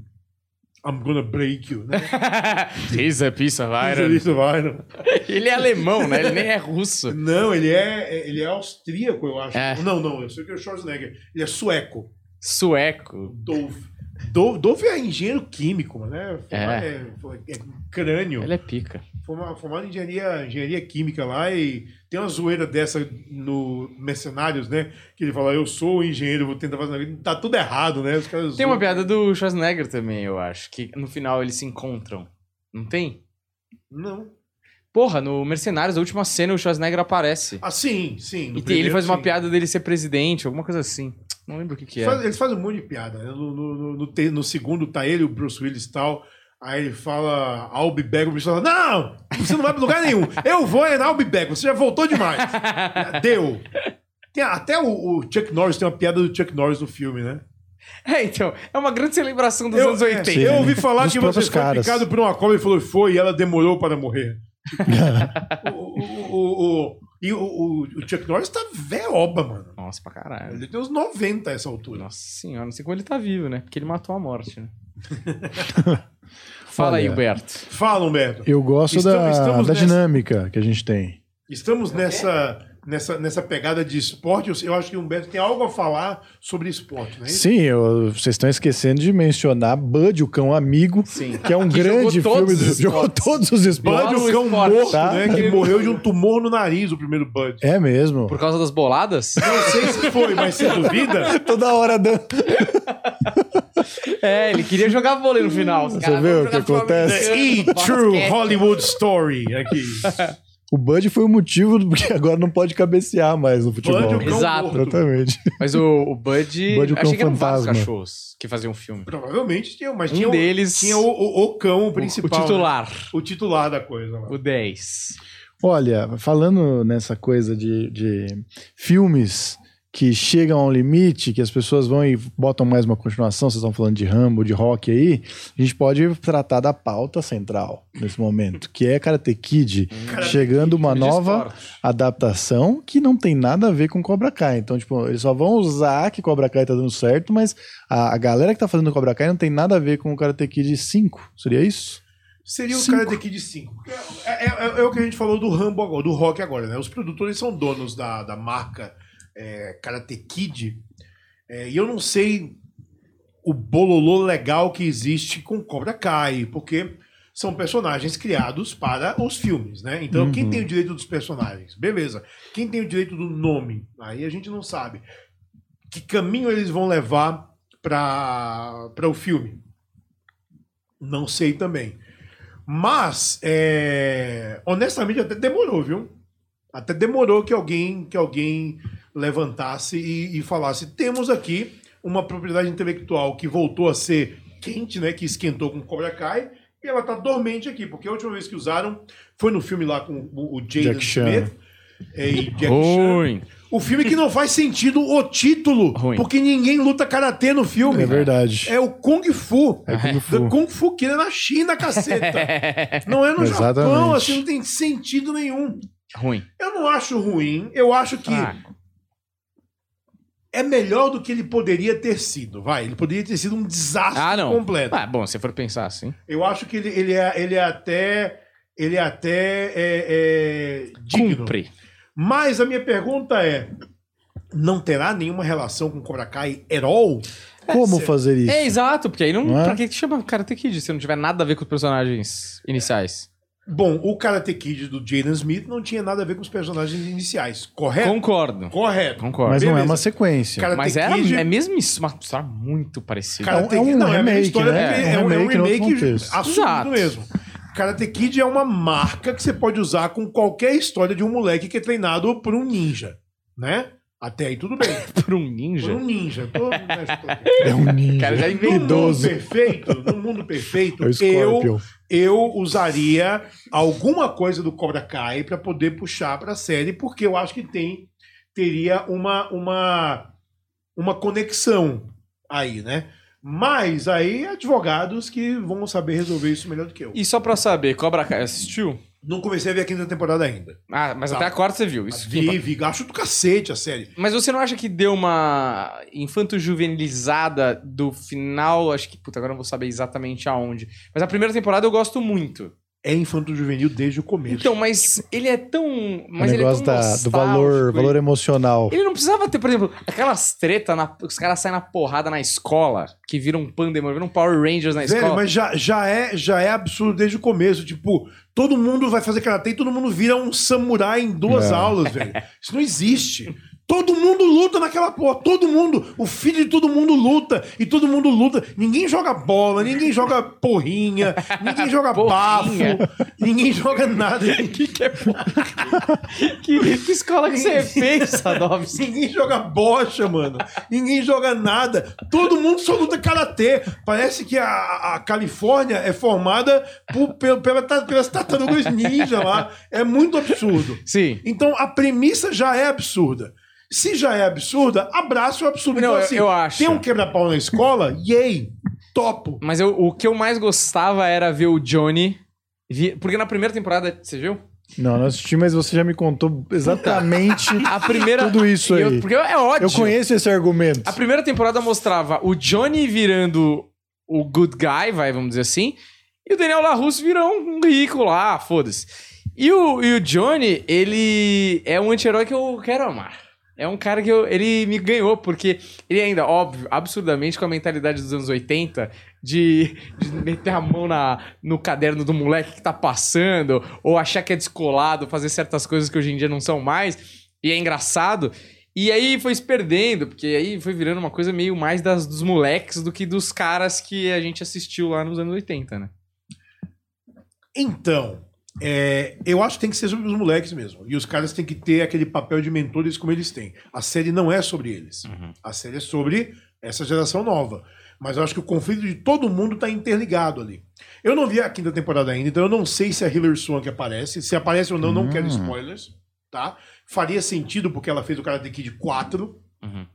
I'm gonna break you, né? He's a piece of iron. Isso vai, não. Ele é alemão, né? Ele nem é russo. Não, ele é, ele é austríaco, eu acho. É. Não, não, eu sei que é o Schwarzenegger. Ele é sueco. Sueco. Dolph. Dolph, Dolph é engenheiro químico, né? Formado, É. é, é crânio. Ele é pica. Formado, formado em engenharia, engenharia química lá e tem uma zoeira dessa no Mercenários, né? Que ele fala, eu sou engenheiro, vou tentar fazer. Tá tudo errado, né? Os caras Tem uma zoam. piada do Schwarzenegger também, eu acho. Que no final eles se encontram. Não tem? Não. Porra, no Mercenários, a última cena, o Schwarzenegger aparece. Ah, sim, sim. E tem- ele primeiro, faz uma sim. piada dele ser presidente, alguma coisa assim. Não lembro o que que é. Faz- eles fazem um monte de piada. Né? No, no, no- no segundo tá ele, o Bruce Willis e tal. Aí ele fala, I'll be back. O Bruce fala, não, você não vai pra lugar nenhum. Eu vou é na I'll be back. Você já voltou demais. Deu. Tem, até o, o Chuck Norris tem uma piada do Chuck Norris no filme, né? É, então, é uma grande celebração dos Eu, anos é, 80. Sim. eu ouvi falar Dos que você foi caras. picado por uma cobra e falou foi e ela demorou para morrer. o, o, o, o- e o, o, o Chuck Norris tá veoba, mano. Nossa, pra caralho. Ele tem uns 90 a essa altura. Nossa senhora, não sei como ele tá vivo, né? Porque ele matou a morte, né? Fala aí, Olha, Humberto. Fala, Humberto. Eu gosto Estamos- da, estamos da nessa- dinâmica que a gente tem. Estamos nessa, nessa, nessa pegada de esporte. Eu, acho que o Humberto tem algo a falar sobre esporte, não é isso? Sim, eu- vocês estão esquecendo de mencionar Bud, o cão amigo, Sim. que é um Que grande jogou todos filme. Do, jogou esportes. todos os esportes. Bud, o cão esporte, morto, tá? né? Que morreu de um tumor no nariz, o primeiro Bud. É mesmo. Por causa das boladas? Não sei se foi, mas você duvida? Toda hora dando. é, ele queria jogar vôlei no final. Você vê vamos o que acontece? E True. Hollywood Story aqui. O Bud foi o motivo do porque agora não pode cabecear mais no futebol. Bud, o cão Exato. morto. Exatamente. Mas o, o Bud. Bud, o cão achei que eram vários cachorros que faziam filme. Provavelmente tinha, mas Um tinha, o- deles- tinha o, o, o cão O, principal. o titular. né? O titular da coisa. Lá. O 10. Olha, falando nessa coisa de, de filmes que chegam a um limite, que as pessoas vão e botam mais uma continuação, vocês estão falando de Rambo, de rock aí, a gente pode tratar da pauta central nesse momento, que é Karate Kid, Karate chegando uma Filme de nova adaptação que não tem nada a ver com Cobra Kai. Então, tipo, eles só vão usar que Cobra Kai tá dando certo, mas a, a galera que tá fazendo Cobra Kai não tem nada a ver com o Karate Kid 5. Seria isso? Seria o Cinco. Karate Kid 5. É, é- é- é o que a gente falou do Rambo agora, do rock agora, né? Os produtores são donos da, da marca é, Karate Kid. É, e eu não sei o bololô legal que existe com Cobra Kai, porque são personagens criados para os filmes, né? Então, quem Uhum. tem o direito dos personagens? Beleza. Quem tem o direito do nome? Aí a gente não sabe. Que caminho eles vão levar para o filme? Não sei também. Mas, é, honestamente, até demorou, viu? Até demorou que alguém, que alguém levantasse e, e falasse: temos aqui uma propriedade intelectual que voltou a ser quente, né? Que esquentou com Cobra Kai, e ela tá dormente aqui, porque a última vez que usaram foi no filme lá com o, o Jaden Jack Chan. Smith. é, E Jack Chan. Ruim. O filme que não faz sentido o título, Ruim. porque ninguém luta karatê no filme. É verdade. É o Kung Fu. É Kung The Fu. Kung Fu que é na China, caceta. Não é no Japão, Exatamente. assim, não tem sentido nenhum. Ruim. Eu não acho ruim, eu acho que Fraco. É melhor do que ele poderia ter sido, vai. Ele poderia ter sido um desastre Ah, não. completo. Ah, bom, se for pensar assim. Eu acho que ele, ele, é, ele é até... Ele é até é, é, digno. Cumpre. Mas a minha pergunta é, não terá nenhuma relação com Cobra Kai at all? Como fazer isso? É, exato, porque aí não. Não é? Pra que que chama Karate Kid se não tiver nada a ver com os personagens iniciais? Bom, o Karate Kid do Jaden Smith não tinha nada a ver com os personagens iniciais, correto? Concordo. Correto. Concordo. Mas não é Beleza. uma sequência. Karate Mas era, Kid- é mesmo isso, uma história muito parecida. Karate É um- é Kid- um não, é a mesma remake, história né? porque É um é um, é um remake outro remake contexto. assumido Exato. mesmo. Karate Kid é uma marca que você pode usar com qualquer história de um moleque que é treinado por um ninja, né? Até aí tudo bem. Por um ninja. Por um ninja. Tô- É um ninja. Cara, já No mundo perfeito, no mundo perfeito, É o eu, Scorpion. Eu usaria alguma coisa do Cobra Kai para poder puxar para a série, porque eu acho que tem teria uma uma uma conexão aí, né? Mas aí advogados que vão saber resolver isso melhor do que eu. E só pra saber, Cobra Kai assistiu? Não comecei a ver a quinta temporada ainda. Ah, mas Tá. até a quarta você viu. Isso Vi, vi, acho do cacete a série. Mas você não acha que deu uma infanto-juvenilizada do final? Acho que, puta, agora não vou saber exatamente aonde. Mas a primeira temporada eu gosto muito. É infanto-juvenil desde o começo. Então, mas ele é tão. O Mas ele é negócio tão da- do valor, valor ele- emocional. Ele não precisava ter, por exemplo, aquelas tretas, na- os caras saem na porrada na escola, que viram um pandemônio, viram um Power Rangers na Velho, escola. mas já, já, é, já é absurdo desde o começo. Tipo, todo mundo vai fazer karatê e todo mundo vira um samurai em duas É. aulas, velho. Isso não existe. Todo mundo luta naquela porra. Todo mundo. O filho de todo mundo luta. E todo mundo luta. Ninguém joga bola, ninguém joga porrinha, ninguém joga bafo, ninguém joga nada. que, que, é que, que escola que você fez, Sadovski? Ninguém joga bocha, mano. Ninguém joga nada. Todo mundo só luta karatê. Parece que a, a Califórnia é formada por, pela, pela- pelas tartarugas ninja lá. É muito absurdo. Sim. Então a premissa já é absurda. Se já é absurda, abraça o absurdo. Não, então, eu- assim, eu acho. Tem um quebra-pau na escola? Yay! Topo! Mas eu- o que eu mais gostava era ver o Johnny. vi- Porque na primeira temporada, você viu? Não, não assisti, mas você já me contou exatamente A primeira. tudo isso e eu- aí. porque é ódio. Eu conheço esse argumento. A primeira temporada mostrava o Johnny virando o good guy, vai, vamos dizer assim, e o Daniel LaRusso virou um rico lá, foda-se. E o, e o Johnny, ele é um anti-herói que eu quero amar. É um cara que eu, ele me ganhou, porque ele ainda, óbvio, absurdamente com a mentalidade dos anos 80, de, de meter a mão na, no caderno do moleque que tá passando, ou achar que é descolado, fazer certas coisas que hoje em dia não são mais, e é engraçado. E aí foi se perdendo, porque aí foi virando uma coisa meio mais das, dos moleques do que dos caras que a gente assistiu lá nos anos 80, né? Então, é, eu acho que tem que ser sobre os moleques mesmo. E os caras têm que ter aquele papel de mentores como eles têm. A série não é sobre eles. A série é sobre essa geração nova. Mas eu acho que o conflito de todo mundo tá interligado ali. Eu não vi a quinta temporada ainda, então eu não sei se a Hilary Swank aparece. Se aparece ou não, não quero spoilers, tá? Faria sentido porque ela fez o Karate Kid 4, Uhum.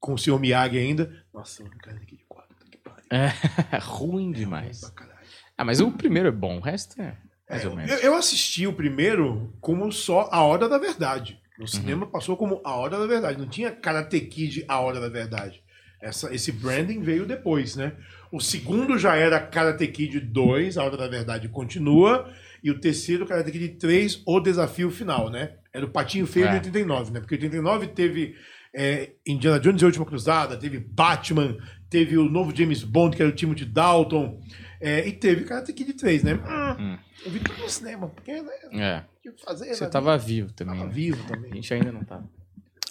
com o Sr. Miyagi ainda. Nossa, o Karate Kid 4, tá que pariu. É ruim demais. Pra caralho. Ah, mas o primeiro é bom, o resto é mais É, ou menos. eu, eu assisti o primeiro como só A Hora da Verdade. No cinema passou como A Hora da Verdade. Não tinha Karate Kid A Hora da Verdade. Essa, esse branding veio depois, né? O segundo já era Karate Kid 2, A Hora da Verdade continua. E o terceiro, Karate Kid 3, O Desafio Final, né? Era o Patinho Feio de É. 89, né? Porque 89 teve é, Indiana Jones e a Última Cruzada, teve Batman, teve o novo James Bond, que era o Timothy Dalton, é, e teve Karate Kid 3, né? Hum, Hum. Eu vi tudo no cinema, porque né, É. tinha que fazer. Você né? tava vivo também. Tava né? vivo A também. gente ainda não tava.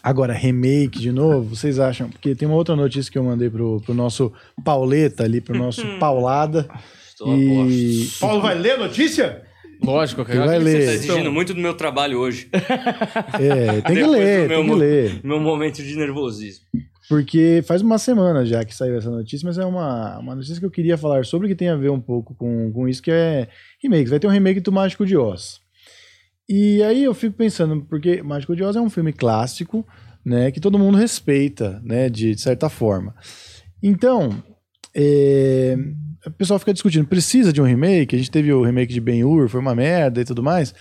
Agora, remake de novo, vocês acham? Porque tem uma outra notícia que eu mandei pro, pro nosso Pauleta ali, pro nosso Paulada. Estou a E. Paulo vai ler a notícia? Lógico, Ele vai que ler. vocês Tá estão- exigindo muito do meu trabalho hoje. é, tem que ler, meu tem que mo- ler. Meu momento de nervosismo. Porque faz uma semana já que saiu essa notícia, mas é uma, uma notícia que eu queria falar sobre que tem a ver um pouco com, com isso, que é remakes. Vai ter um remake do Mágico de Oz. E aí eu fico pensando, porque Mágico de Oz é um filme clássico, né, que todo mundo respeita, né, de, de certa forma. Então, é, o pessoal fica discutindo, precisa de um remake? A gente teve o remake de Ben-Hur, foi uma merda e tudo mais.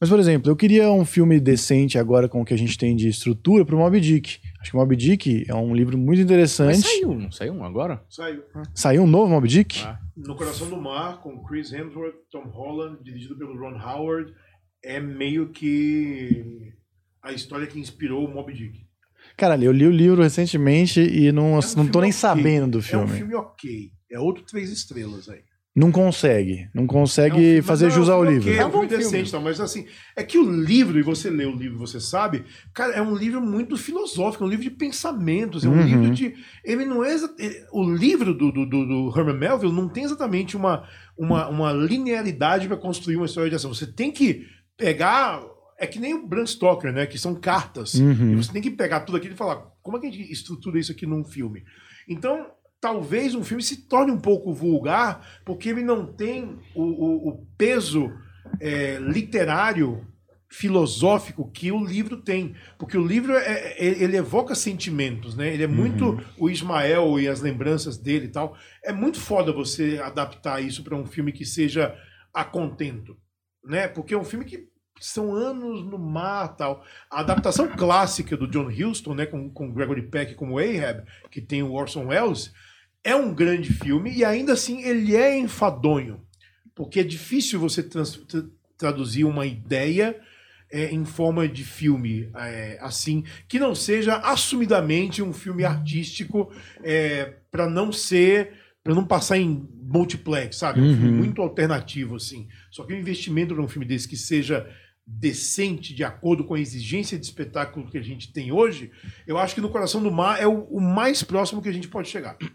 Mas, por exemplo, eu queria um filme decente agora com o que a gente tem de estrutura para o Moby Dick. Acho que o Moby Dick é um livro muito Mas interessante. saiu, não saiu um agora? Saiu. Saiu um novo Moby Dick? Ah. No Coração do Mar, com Chris Hemsworth, Tom Holland, dirigido pelo Ron Howard, é meio que a história que inspirou o Moby Dick. Caralho, eu li o livro recentemente e não, É um não filme tô nem ok. sabendo do É um filme. filme ok. É outro três estrelas aí. Não consegue. Não É um consegue filme- fazer jus é um ao livro. É É um filme decente, tá? mas assim, é que o livro, e você lê o livro, você sabe, cara, é um livro muito filosófico, é um livro de pensamentos, é um Uhum. livro de. Ele não é. O livro do, do, do, do Herman Melville não tem exatamente uma, uma, uma linearidade para construir uma história de ação. Você tem que pegar. É que nem o Bram Stoker, né? Que são cartas. Uhum. E você tem que pegar tudo aquilo e falar, como é que a gente estrutura isso aqui num filme? Então, talvez um filme se torne um pouco vulgar, porque ele não tem o, o- o peso é, literário, filosófico que o livro tem. Porque o livro, é, é- ele evoca sentimentos, né? Ele é muito o Ismael e as lembranças dele e tal. É muito foda você adaptar isso para um filme que seja a contento, né? Porque é um filme que são anos no mar tal. A adaptação clássica do John Huston, né, com, com Gregory Peck como Ahab, que tem o Orson Welles, é um grande filme e ainda assim ele é enfadonho, porque é difícil você traduzir uma ideia é, em forma de filme é, assim, que não seja assumidamente um filme artístico para não ser, para não passar em multiplex, sabe? Um filme Uhum. muito alternativo assim. Só que o investimento num filme desse que seja decente, de acordo com a exigência de espetáculo que a gente tem hoje, eu acho que no Coração do Mar é o, o mais próximo que a gente pode chegar.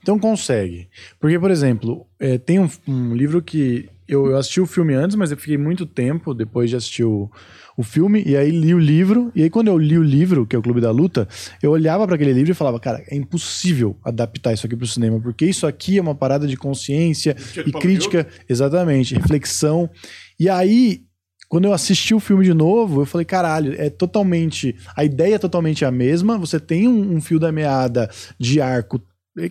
Então consegue. Porque, por exemplo, é, tem um, um livro que eu, eu assisti o filme antes, mas eu fiquei muito tempo depois de assistir o, o filme, e aí li o livro. E aí, quando eu li o livro, que é o Clube da Luta, eu olhava para aquele livro e falava, cara, é impossível adaptar isso aqui para o cinema, porque isso aqui é uma parada de consciência e crítica, exatamente, reflexão. E aí, quando eu assisti o filme de novo, eu falei, caralho, é totalmente. A ideia é totalmente a mesma. Você tem um, um fio da meada de arco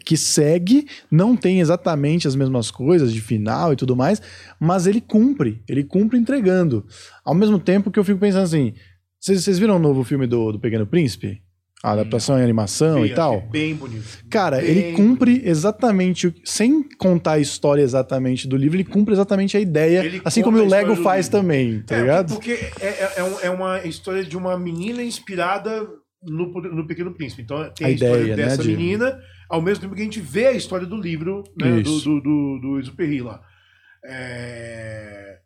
que segue, não tem exatamente as mesmas coisas de final e tudo mais, mas ele cumpre, ele cumpre entregando. Ao mesmo tempo que eu fico pensando assim, vocês vocês viram o novo filme do, do Pequeno Príncipe? A adaptação em animação Vi, e tal? Bem bonito. Cara, Bem ele cumpre exatamente, o- sem contar a história exatamente do livro, ele cumpre exatamente a ideia, Ele assim como o Lego faz livro. também, tá É, ligado? Porque é, é- é é uma história de uma menina inspirada no, no Pequeno Príncipe. Então tem a, A história ideia, né, dessa de- menina, ao mesmo tempo que a gente vê a história do livro né, do, do, do, do lá. É,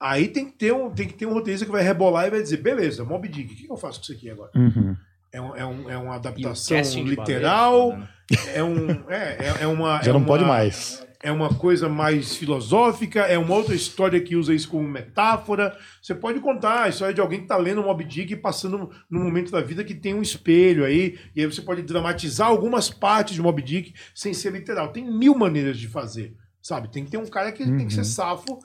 Aí tem que, ter um, tem que ter um roteirista que vai rebolar e vai dizer: beleza, Mob Dick, o que que eu faço com isso aqui agora? Uhum. É, um- é, um- é uma adaptação literal, balé é foda, né? é, um, é, é, é uma. Já é não uma- pode mais. é uma coisa mais filosófica, é uma outra história que usa isso como metáfora. Você pode contar a história de alguém que está lendo um Moby Dick e passando num momento da vida que tem um espelho aí, e aí você pode dramatizar algumas partes de Moby Dick sem ser literal. Tem mil maneiras de fazer, sabe? Tem que ter um cara que tem que ser Uhum. safo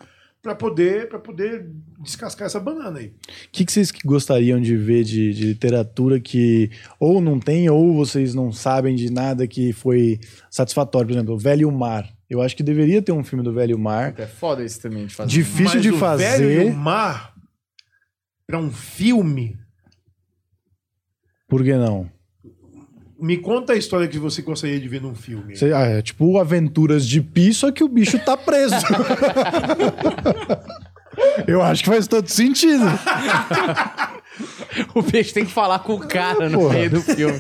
para poder, pra poder descascar essa banana aí. O que, que vocês gostariam de ver de, de literatura que ou não tem, ou vocês não sabem de nada que foi satisfatório? Por exemplo, o Velho Mar. Eu acho que deveria ter um filme do Velho Mar. É foda isso também de fazer. Difícil Mas de o fazer. Velho o Mar para um filme, Por que não? Me conta a história que você gostaria de ver num filme. Ah, é tipo Aventuras de Pi, só que o bicho tá preso. Eu acho que faz todo sentido. O peixe tem que falar com o cara no Porra. meio do filme.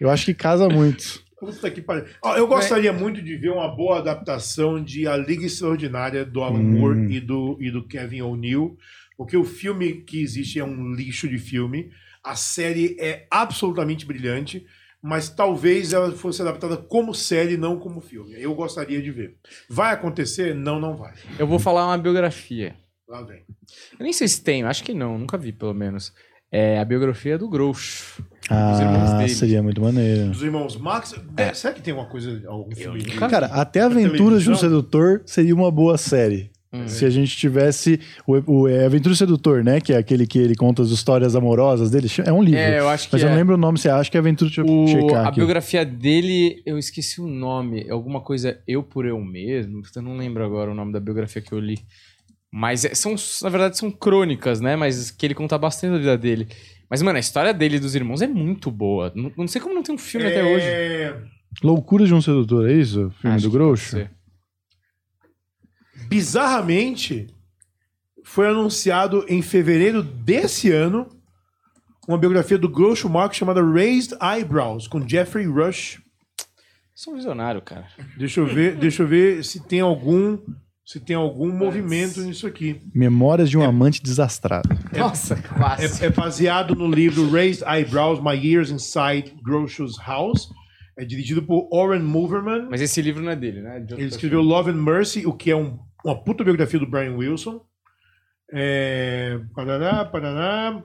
Eu acho que casa muito. Puta que pariu. Eu gostaria muito de ver uma boa adaptação de A Liga Extraordinária do Alan Hum. Moore e do, e do Kevin O'Neill, porque o filme que existe é um lixo de filme. A série é absolutamente brilhante, mas talvez ela fosse adaptada como série, não como filme. Eu gostaria de ver. Vai acontecer? Não, não vai. Eu vou falar uma biografia. Lá vem. Eu nem sei se tem, acho que não, nunca vi, pelo menos. É a biografia do Groucho. Ah, dele. seria muito maneiro. Dos irmãos Max, é, será que tem uma coisa, algum filme? nunca Cara, até Aventuras de um? Sedutor seria uma boa série. Hum. Se a gente tivesse o, o é, Aventura Sedutor, né? Que é aquele que ele conta as histórias amorosas dele. É um livro. É, eu acho que Mas eu é. não lembro o nome, você acha que é Aventura... Deixa eu O- checar a aqui. biografia dele, eu esqueci o nome. É Alguma coisa Eu por Eu Mesmo. Eu não lembro agora o nome da biografia que eu li. Mas é- são, na verdade, são crônicas, né? Mas que ele conta bastante da vida dele. Mas, mano, a história dele e dos irmãos é muito boa. Não, não sei como não tem um filme até hoje. É, Loucura de um Sedutor, é isso? O filme Acho do Groucho? Bizarramente, foi anunciado em fevereiro desse ano uma biografia do Groucho Marx chamada Raised Eyebrows, com Jeffrey Rush. Sou um visionário, cara. Deixa eu ver, deixa eu ver se tem algum se tem algum movimento nisso aqui. Memórias de um Amante Desastrado. Nossa, clássico. É, é baseado no livro Raised Eyebrows: My Years Inside Groucho's House. É dirigido por Oren Moverman. Mas esse livro não é dele, né? De outra Ele escreveu Love and Mercy, o que é um- uma puta biografia do Brian Wilson. É, parará, parará.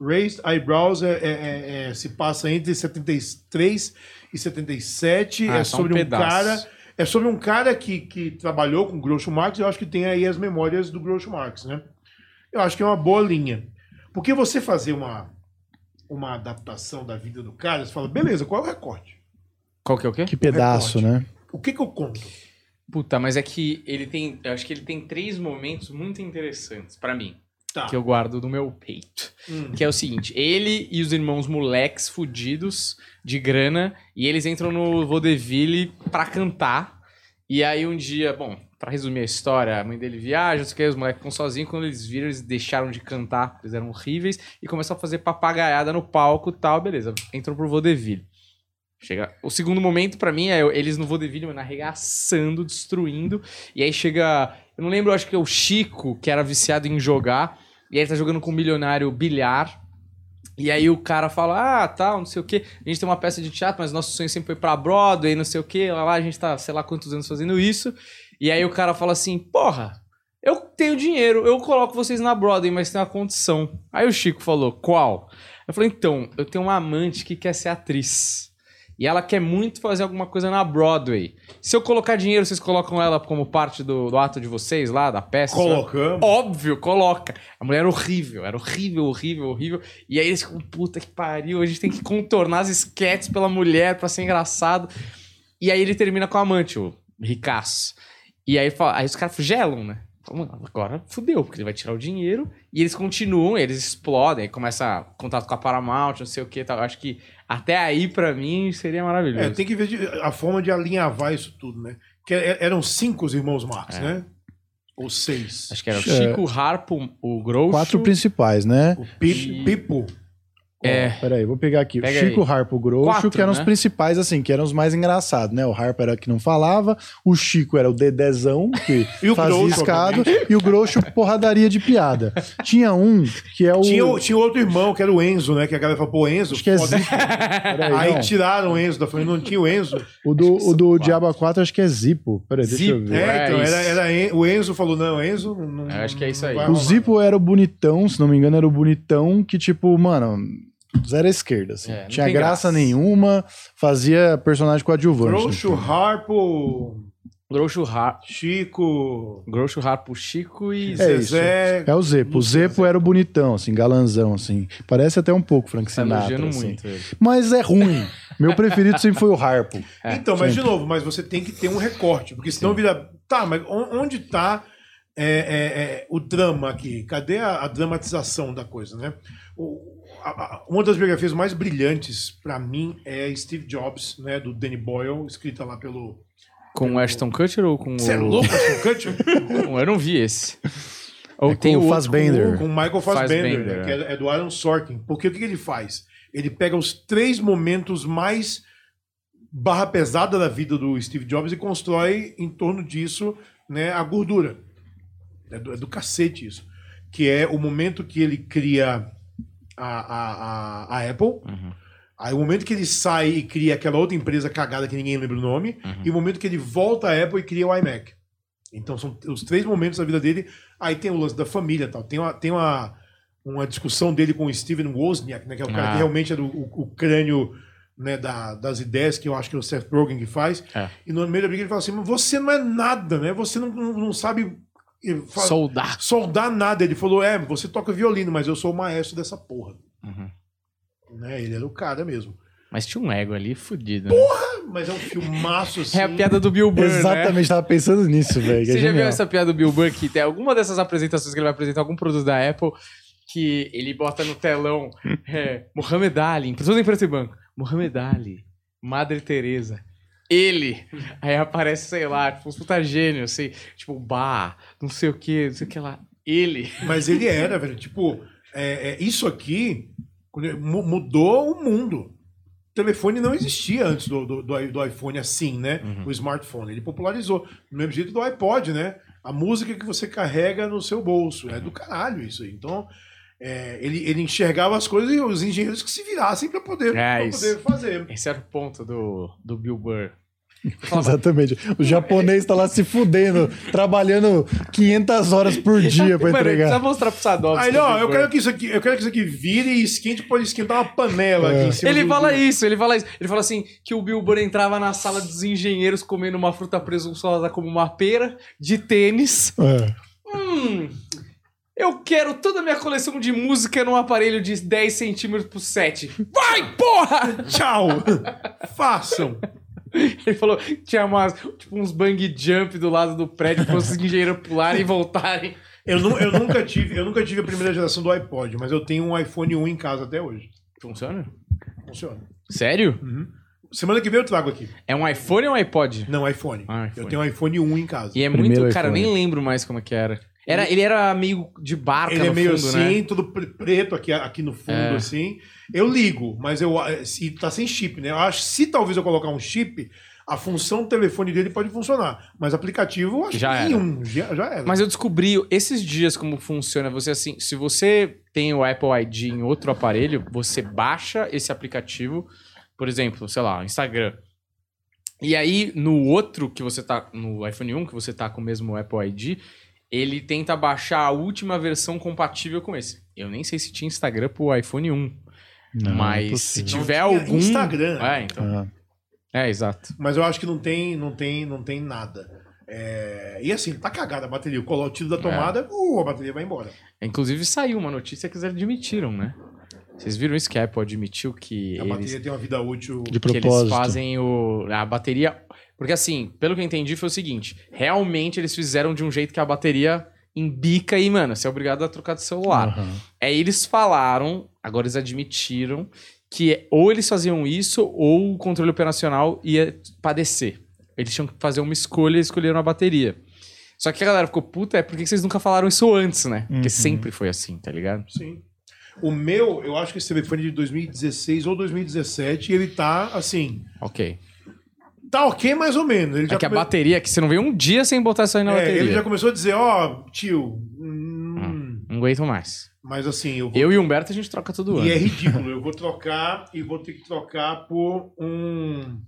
Raised Eyebrows é- é- é- é- se passa entre 73 e 77. Ah, é um sobre um, pedaço. cara. É sobre um cara que, que trabalhou com Groucho Marx. Eu acho que tem aí as memórias do Groucho Marx, né? Eu acho que é uma boa linha. Porque você fazer uma, uma adaptação da vida do cara, você fala, beleza, qual é o recorte? Qual que é o quê? Que pedaço, recorte. né? O que, que eu conto? Puta, mas é que ele tem. Eu acho que ele tem três momentos muito interessantes pra mim. Tá. Que eu guardo no meu peito. Hum. Que é o seguinte: ele e os irmãos moleques fudidos de grana, e eles entram no vaudeville pra cantar. E aí um dia, bom, pra resumir a história, a mãe dele viaja, não sei o que, os moleques ficam sozinhos. Quando eles viram, eles deixaram de cantar, eles eram horríveis, e começaram a fazer papagaiada no palco e tal, beleza. Entrou pro vaudeville. Chega. O segundo momento, pra mim, é eles no vaudeville, mano, arregaçando, destruindo. E aí chega. Eu não lembro, acho que é o Chico, que era viciado em jogar. E aí ele tá jogando com um milionário bilhar. E aí o cara fala, ah, tal, não sei o quê. A gente tem uma peça de teatro, mas nosso sonho sempre foi pra Broadway, não sei o quê. Lá, lá a gente tá, sei lá quantos anos fazendo isso. E aí o cara fala assim, porra, eu tenho dinheiro, eu coloco vocês na Broadway, mas tem uma condição. Aí o Chico falou, qual? Eu falei, então, eu tenho uma amante que quer ser atriz. E ela quer muito fazer alguma coisa na Broadway. Se eu colocar dinheiro, vocês colocam ela como parte do, do ato de vocês lá, da peça? Colocamos. Óbvio, coloca. A mulher era horrível, era horrível, horrível, horrível. E aí eles ficam, puta que pariu, a gente tem que contornar as esquetes pela mulher pra ser engraçado. E aí ele termina com a amante, o ricaço. E aí, fala- aí os caras gelam, né? Falam, "Mano, agora fudeu, porque ele vai tirar o dinheiro. E eles continuam, eles explodem, aí começa contato com a Paramount, não sei o que tal. Acho que até aí, pra mim, seria maravilhoso. É, tem que ver de- a forma de alinhavar isso tudo, né? Que é- eram cinco os irmãos Marx, né? Ou seis. Acho que era o É. Chico, o Harpo, o Groucho. Quatro principais, né? O Pi- Pipo. É. Peraí, vou pegar aqui. Pega o Chico, aí. Harpo, Groucho, Quatro, que eram os né? principais, assim, que eram os mais engraçados, né? O Harpo era o que não falava, o Chico era o Dedezão, que E o fazia escado, e o Groucho porradaria de piada. Tinha um que é o... Tinha, o- tinha outro irmão, que era o Enzo, né? Que a galera falou, pô, Enzo. Acho que é. Zico. Peraí, Aí não. tiraram o Enzo da família, não tinha o Enzo. O do, o do Diabo 4 acho que é Zipo. Peraí, deixa eu Zipo, ver. É, então, É era, era En- o Enzo falou, não, Enzo não. Acho que é isso aí. O. Zipo era o bonitão, se não me engano, era o bonitão que, tipo, mano, zero à esquerda, assim. É, não Tinha graça, graça. nenhuma, fazia personagem coadjuvante. Groucho, filme. Harpo, Groucho, Har... Chico, Groucho, Harpo, Chico e... É Zezé. É o Zepo. O Zepo era o bonitão, assim, galanzão, assim. Parece até um pouco Frank Tá Sinatra, assim. muito ele. Mas é ruim. Meu preferido sempre foi o Harpo. É, então, mas de novo, mas você tem que ter um recorte, porque senão vira. Tá, mas on- onde tá é, é, é, o drama aqui? Cadê a, a dramatização da coisa, né? O- uma das biografias mais brilhantes pra mim é Steve Jobs, né, do Danny Boyle, escrita lá pelo. Com o Ashton Kutcher ou com Você é o... louco, Ashton Kutcher? Eu não vi esse. Ou É com o Fassbender. com o Michael Fassbender, Fassbender, né, que é, é do Aaron Sorkin. Porque o que, que ele faz? Ele pega os três momentos mais barra pesada da vida do Steve Jobs e constrói em torno disso né, a gordura. É do, é do cacete isso. Que é o momento que ele cria a, a, a, Apple. Uhum. Aí o momento que ele sai e cria aquela outra empresa cagada que ninguém lembra o nome. Uhum. E o momento que ele volta à Apple e cria o iMac. Então são os três momentos da vida dele. Aí tem o lance da família tal. Tem uma, tem uma, uma discussão dele com o Steven Wozniak, né, que é o cara Ah. que realmente é do- o, o crânio né, da- das ideias, que eu acho que é o Seth Rogen que faz. É. E no meio da briga ele fala assim: "Mas você não é nada, né? Você não, não, não sabe Soldar. soldar nada. Ele falou: é, você toca violino, mas eu sou o maestro dessa porra. Uhum. Né? Ele era o cara mesmo. Mas tinha um ego ali fudido. né? Mas é um filmaço assim. É a piada do Bill Burr, né? Exatamente, tava pensando nisso, velho. que Você é já viu genial. essa piada do Bill Burr que tem alguma dessas apresentações que ele vai apresentar algum produto da Apple que ele bota no telão é, Mohamed Ali, tudo em preto e branco. Mohamed Ali, Madre Teresa, ele. Aí aparece, sei lá, tipo, uns puta gênio, assim, tipo, Bah, não sei o que, não sei o que lá. Ele. Mas ele era, velho. Tipo, é, é, isso aqui mudou o mundo. O telefone não existia antes do, do, do iPhone assim, né? O smartphone. Ele popularizou. Do mesmo jeito do iPod, né? A música que você carrega no seu bolso. É do caralho isso aí. Então, é, ele, ele enxergava as coisas e os engenheiros que se virassem para poder, É poder fazer. Esse era o ponto do, do Bill Burr. Falava, Exatamente. O japonês tá lá se fudendo, trabalhando 500 horas por dia pra Mano, ele entregar. precisa mostrar pro Sadovski. Aí o ó, eu quero que isso aqui, eu quero que isso aqui vire e esquente, pode esquentar uma panela aqui em cima Ele do- fala isso, ele fala isso. Ele fala assim: que o Bill Burr entrava na sala dos engenheiros comendo uma fruta presunçosa como uma pera, de tênis. É. Hum. Eu quero toda a minha coleção de música num aparelho de 10 centímetros por 7. Vai, porra! Tchau! Façam! Ele falou que tinha umas, tipo, uns bang jump do lado do prédio para os engenheiros pularem e voltarem. Eu, nu- eu nunca tive, eu nunca tive a primeira geração do iPod, mas eu tenho um iPhone 1 em casa até hoje. Funciona? Funciona. Sério? Semana que vem eu trago aqui. É um iPhone ou um iPod? Não, iPhone. Ah, iPhone. Eu tenho um iPhone 1 em casa. E é Primeiro muito. Cara, eu iPhone. nem lembro mais como é que era. Era ele era meio de barca Ele é meio fundo, assim, né? tudo pre- preto aqui, aqui no fundo, É. assim. Eu ligo, mas eu se tá sem chip, né? Eu acho que se talvez eu colocar um chip, a função do telefone dele pode funcionar. Mas aplicativo, eu acho Já que era. nenhum. Já, já era. Mas eu descobri esses dias como funciona. Você assim, se você tem o Apple ID em outro aparelho, você baixa esse aplicativo, por exemplo, sei lá, Instagram. E aí no outro que você tá no iPhone 1 que você tá com o mesmo Apple ID, ele tenta baixar a última versão compatível com esse. Eu nem sei se tinha Instagram pro iPhone 1, Não, mas é se possível. tiver algum Instagram. É, então. Ah. É, exato. Mas eu acho que não tem, não tem, não tem nada. É, E assim, tá cagada a bateria. Coloca o tiro da tomada, uh, a bateria vai embora. Inclusive saiu uma notícia que eles admitiram, né? Vocês viram isso que a Apple admitiu que A eles, bateria tem uma vida útil. De que eles propósito. fazem o, a bateria. Porque assim, pelo que eu entendi, foi o seguinte: realmente eles fizeram de um jeito que a bateria embica e, mano, você é obrigado a trocar de celular. Aham. Aí eles falaram, agora eles admitiram, que ou eles faziam isso ou o controle operacional ia padecer. Eles tinham que fazer uma escolha e escolheram a bateria. Só que a galera ficou, puta, é por que vocês nunca falaram isso antes, né? Porque Uhum. sempre foi assim, tá ligado? Sim. O meu, eu acho que esse telefone é de 2016 ou 2017 e ele tá assim. Ok. Tá ok mais ou menos. Ele É que a come- bateria, que você não veio um dia sem botar isso aí na É, bateria. ele já começou a dizer, ó, tio. hum, Não aguento mais. Mas assim, eu vou. Eu e o Humberto a gente troca todo ano. E é ridículo. Eu vou trocar e vou ter que trocar por um.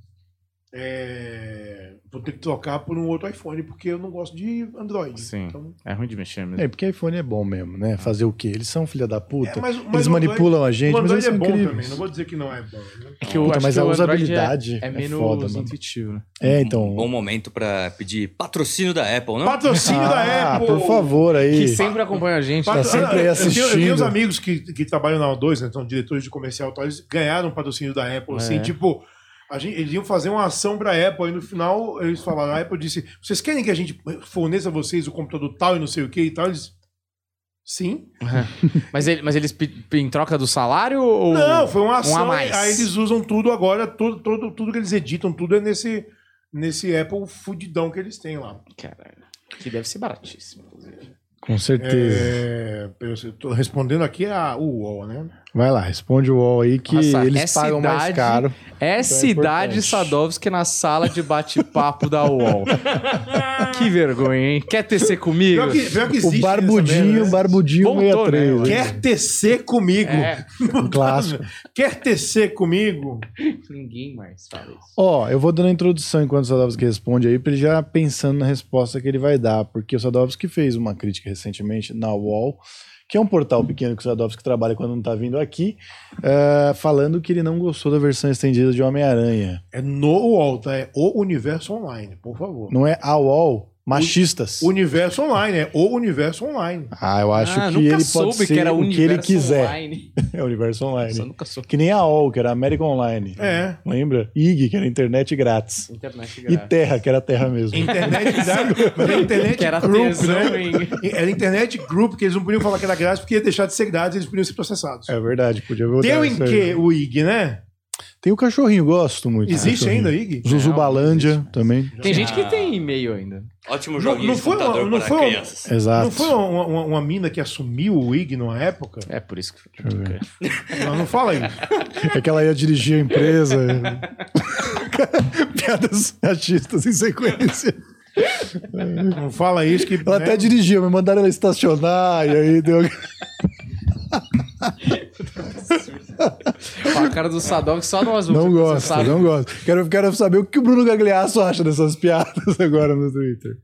É, vou ter que trocar por um outro iPhone, porque eu não gosto de Android. Sim. Então, É ruim de mexer mesmo. É, porque iPhone é bom mesmo, né? Fazer o quê? Eles são filha da puta. É, mas- mas eles o Android- manipulam a gente, mas eles é são bom incríveis. também, não vou dizer que não é bom. né? É que eu Puta, acho mas que a o Android usabilidade é, é é menos foda, mano. intuitivo, né? É, então. Bom momento pra pedir patrocínio da Apple, não? Patrocínio ah, da Apple! por favor aí. Que sempre acompanha a gente. Tá sempre aí Eu tenho, eu tenho assistindo. uns amigos que, que trabalham na O2, né, são diretores de comercial, tal, eles ganharam um patrocínio da Apple, assim, É. tipo, gente, eles iam fazer uma ação pra Apple, e no final eles falaram, a Apple disse, vocês querem que a gente forneça a vocês o computador tal e não sei o que e tal? Eles, sim. Mas, ele- mas eles em troca do salário ou. Não, foi uma ação, a mais. aí eles usam tudo agora, tudo, tudo, tudo que eles editam, tudo é nesse, nesse Apple fudidão que eles têm lá. Caralho. Que deve ser baratíssimo, inclusive. Com certeza. É, eu tô respondendo aqui a o UOL, né? Vai lá, responde o UOL aí que Nossa, eles essa pagam mais idade- caro. É Cidade importante. Sadovski na sala de bate-papo da UOL. que vergonha, hein? Quer tecer comigo? Pior que, pior que O Barbudinho, merda, né? Barbudinho Voltou, 63. né? né? Quer tecer comigo. É, Um clássico. Quer tecer comigo? ninguém mais fala isso. Ó, eu vou dando a introdução enquanto o Sadovski responde aí, pra ele já pensando na resposta que ele vai dar, porque o Sadovski fez uma crítica recentemente na UOL, que é um portal pequeno que o Sadovski trabalha quando não tá vindo aqui, eh, falando que ele não gostou da versão estendida de Homem-Aranha. É no UOL, tá? É o Universo Online, por favor. Não é a UOL, machistas. Universo Online, é o Universo Online. Ah, eu acho ah, que nunca ele soube pode ser que era o que ele universo quiser. online. É o universo online. Nossa, nunca soube. Que nem a OL, que era América Online. É. Lembra? IG, que era internet grátis. Internet E grátis. Terra, que era Terra mesmo. Internet grátis, mas é internet Que era group, tesão né? Era internet group, que eles não podiam falar que era grátis porque ia deixar de ser grátis eles podiam ser processados. É verdade, podia voltar. Deu em que o IG, né? Tem o cachorrinho, gosto muito. Existe ainda IG? Zuzubalândia também. Tem gente que tem e-mail ainda. Ótimo Não- joguinho não de foi uma- não para foi uma- crianças. Exato. Não foi uma, uma- uma mina que assumiu o IG numa época? É por isso que... Não, não fala aí. É que ela ia dirigir a empresa. Piadas machistas em sequência. Não fala isso que. Ela né? até dirigia, mas mandaram ela estacionar e aí deu. A cara do Sadov só azul. Não gosto, sabe. não gosto. Quero, quero saber o que o Bruno Gagliasso acha dessas piadas agora no Twitter.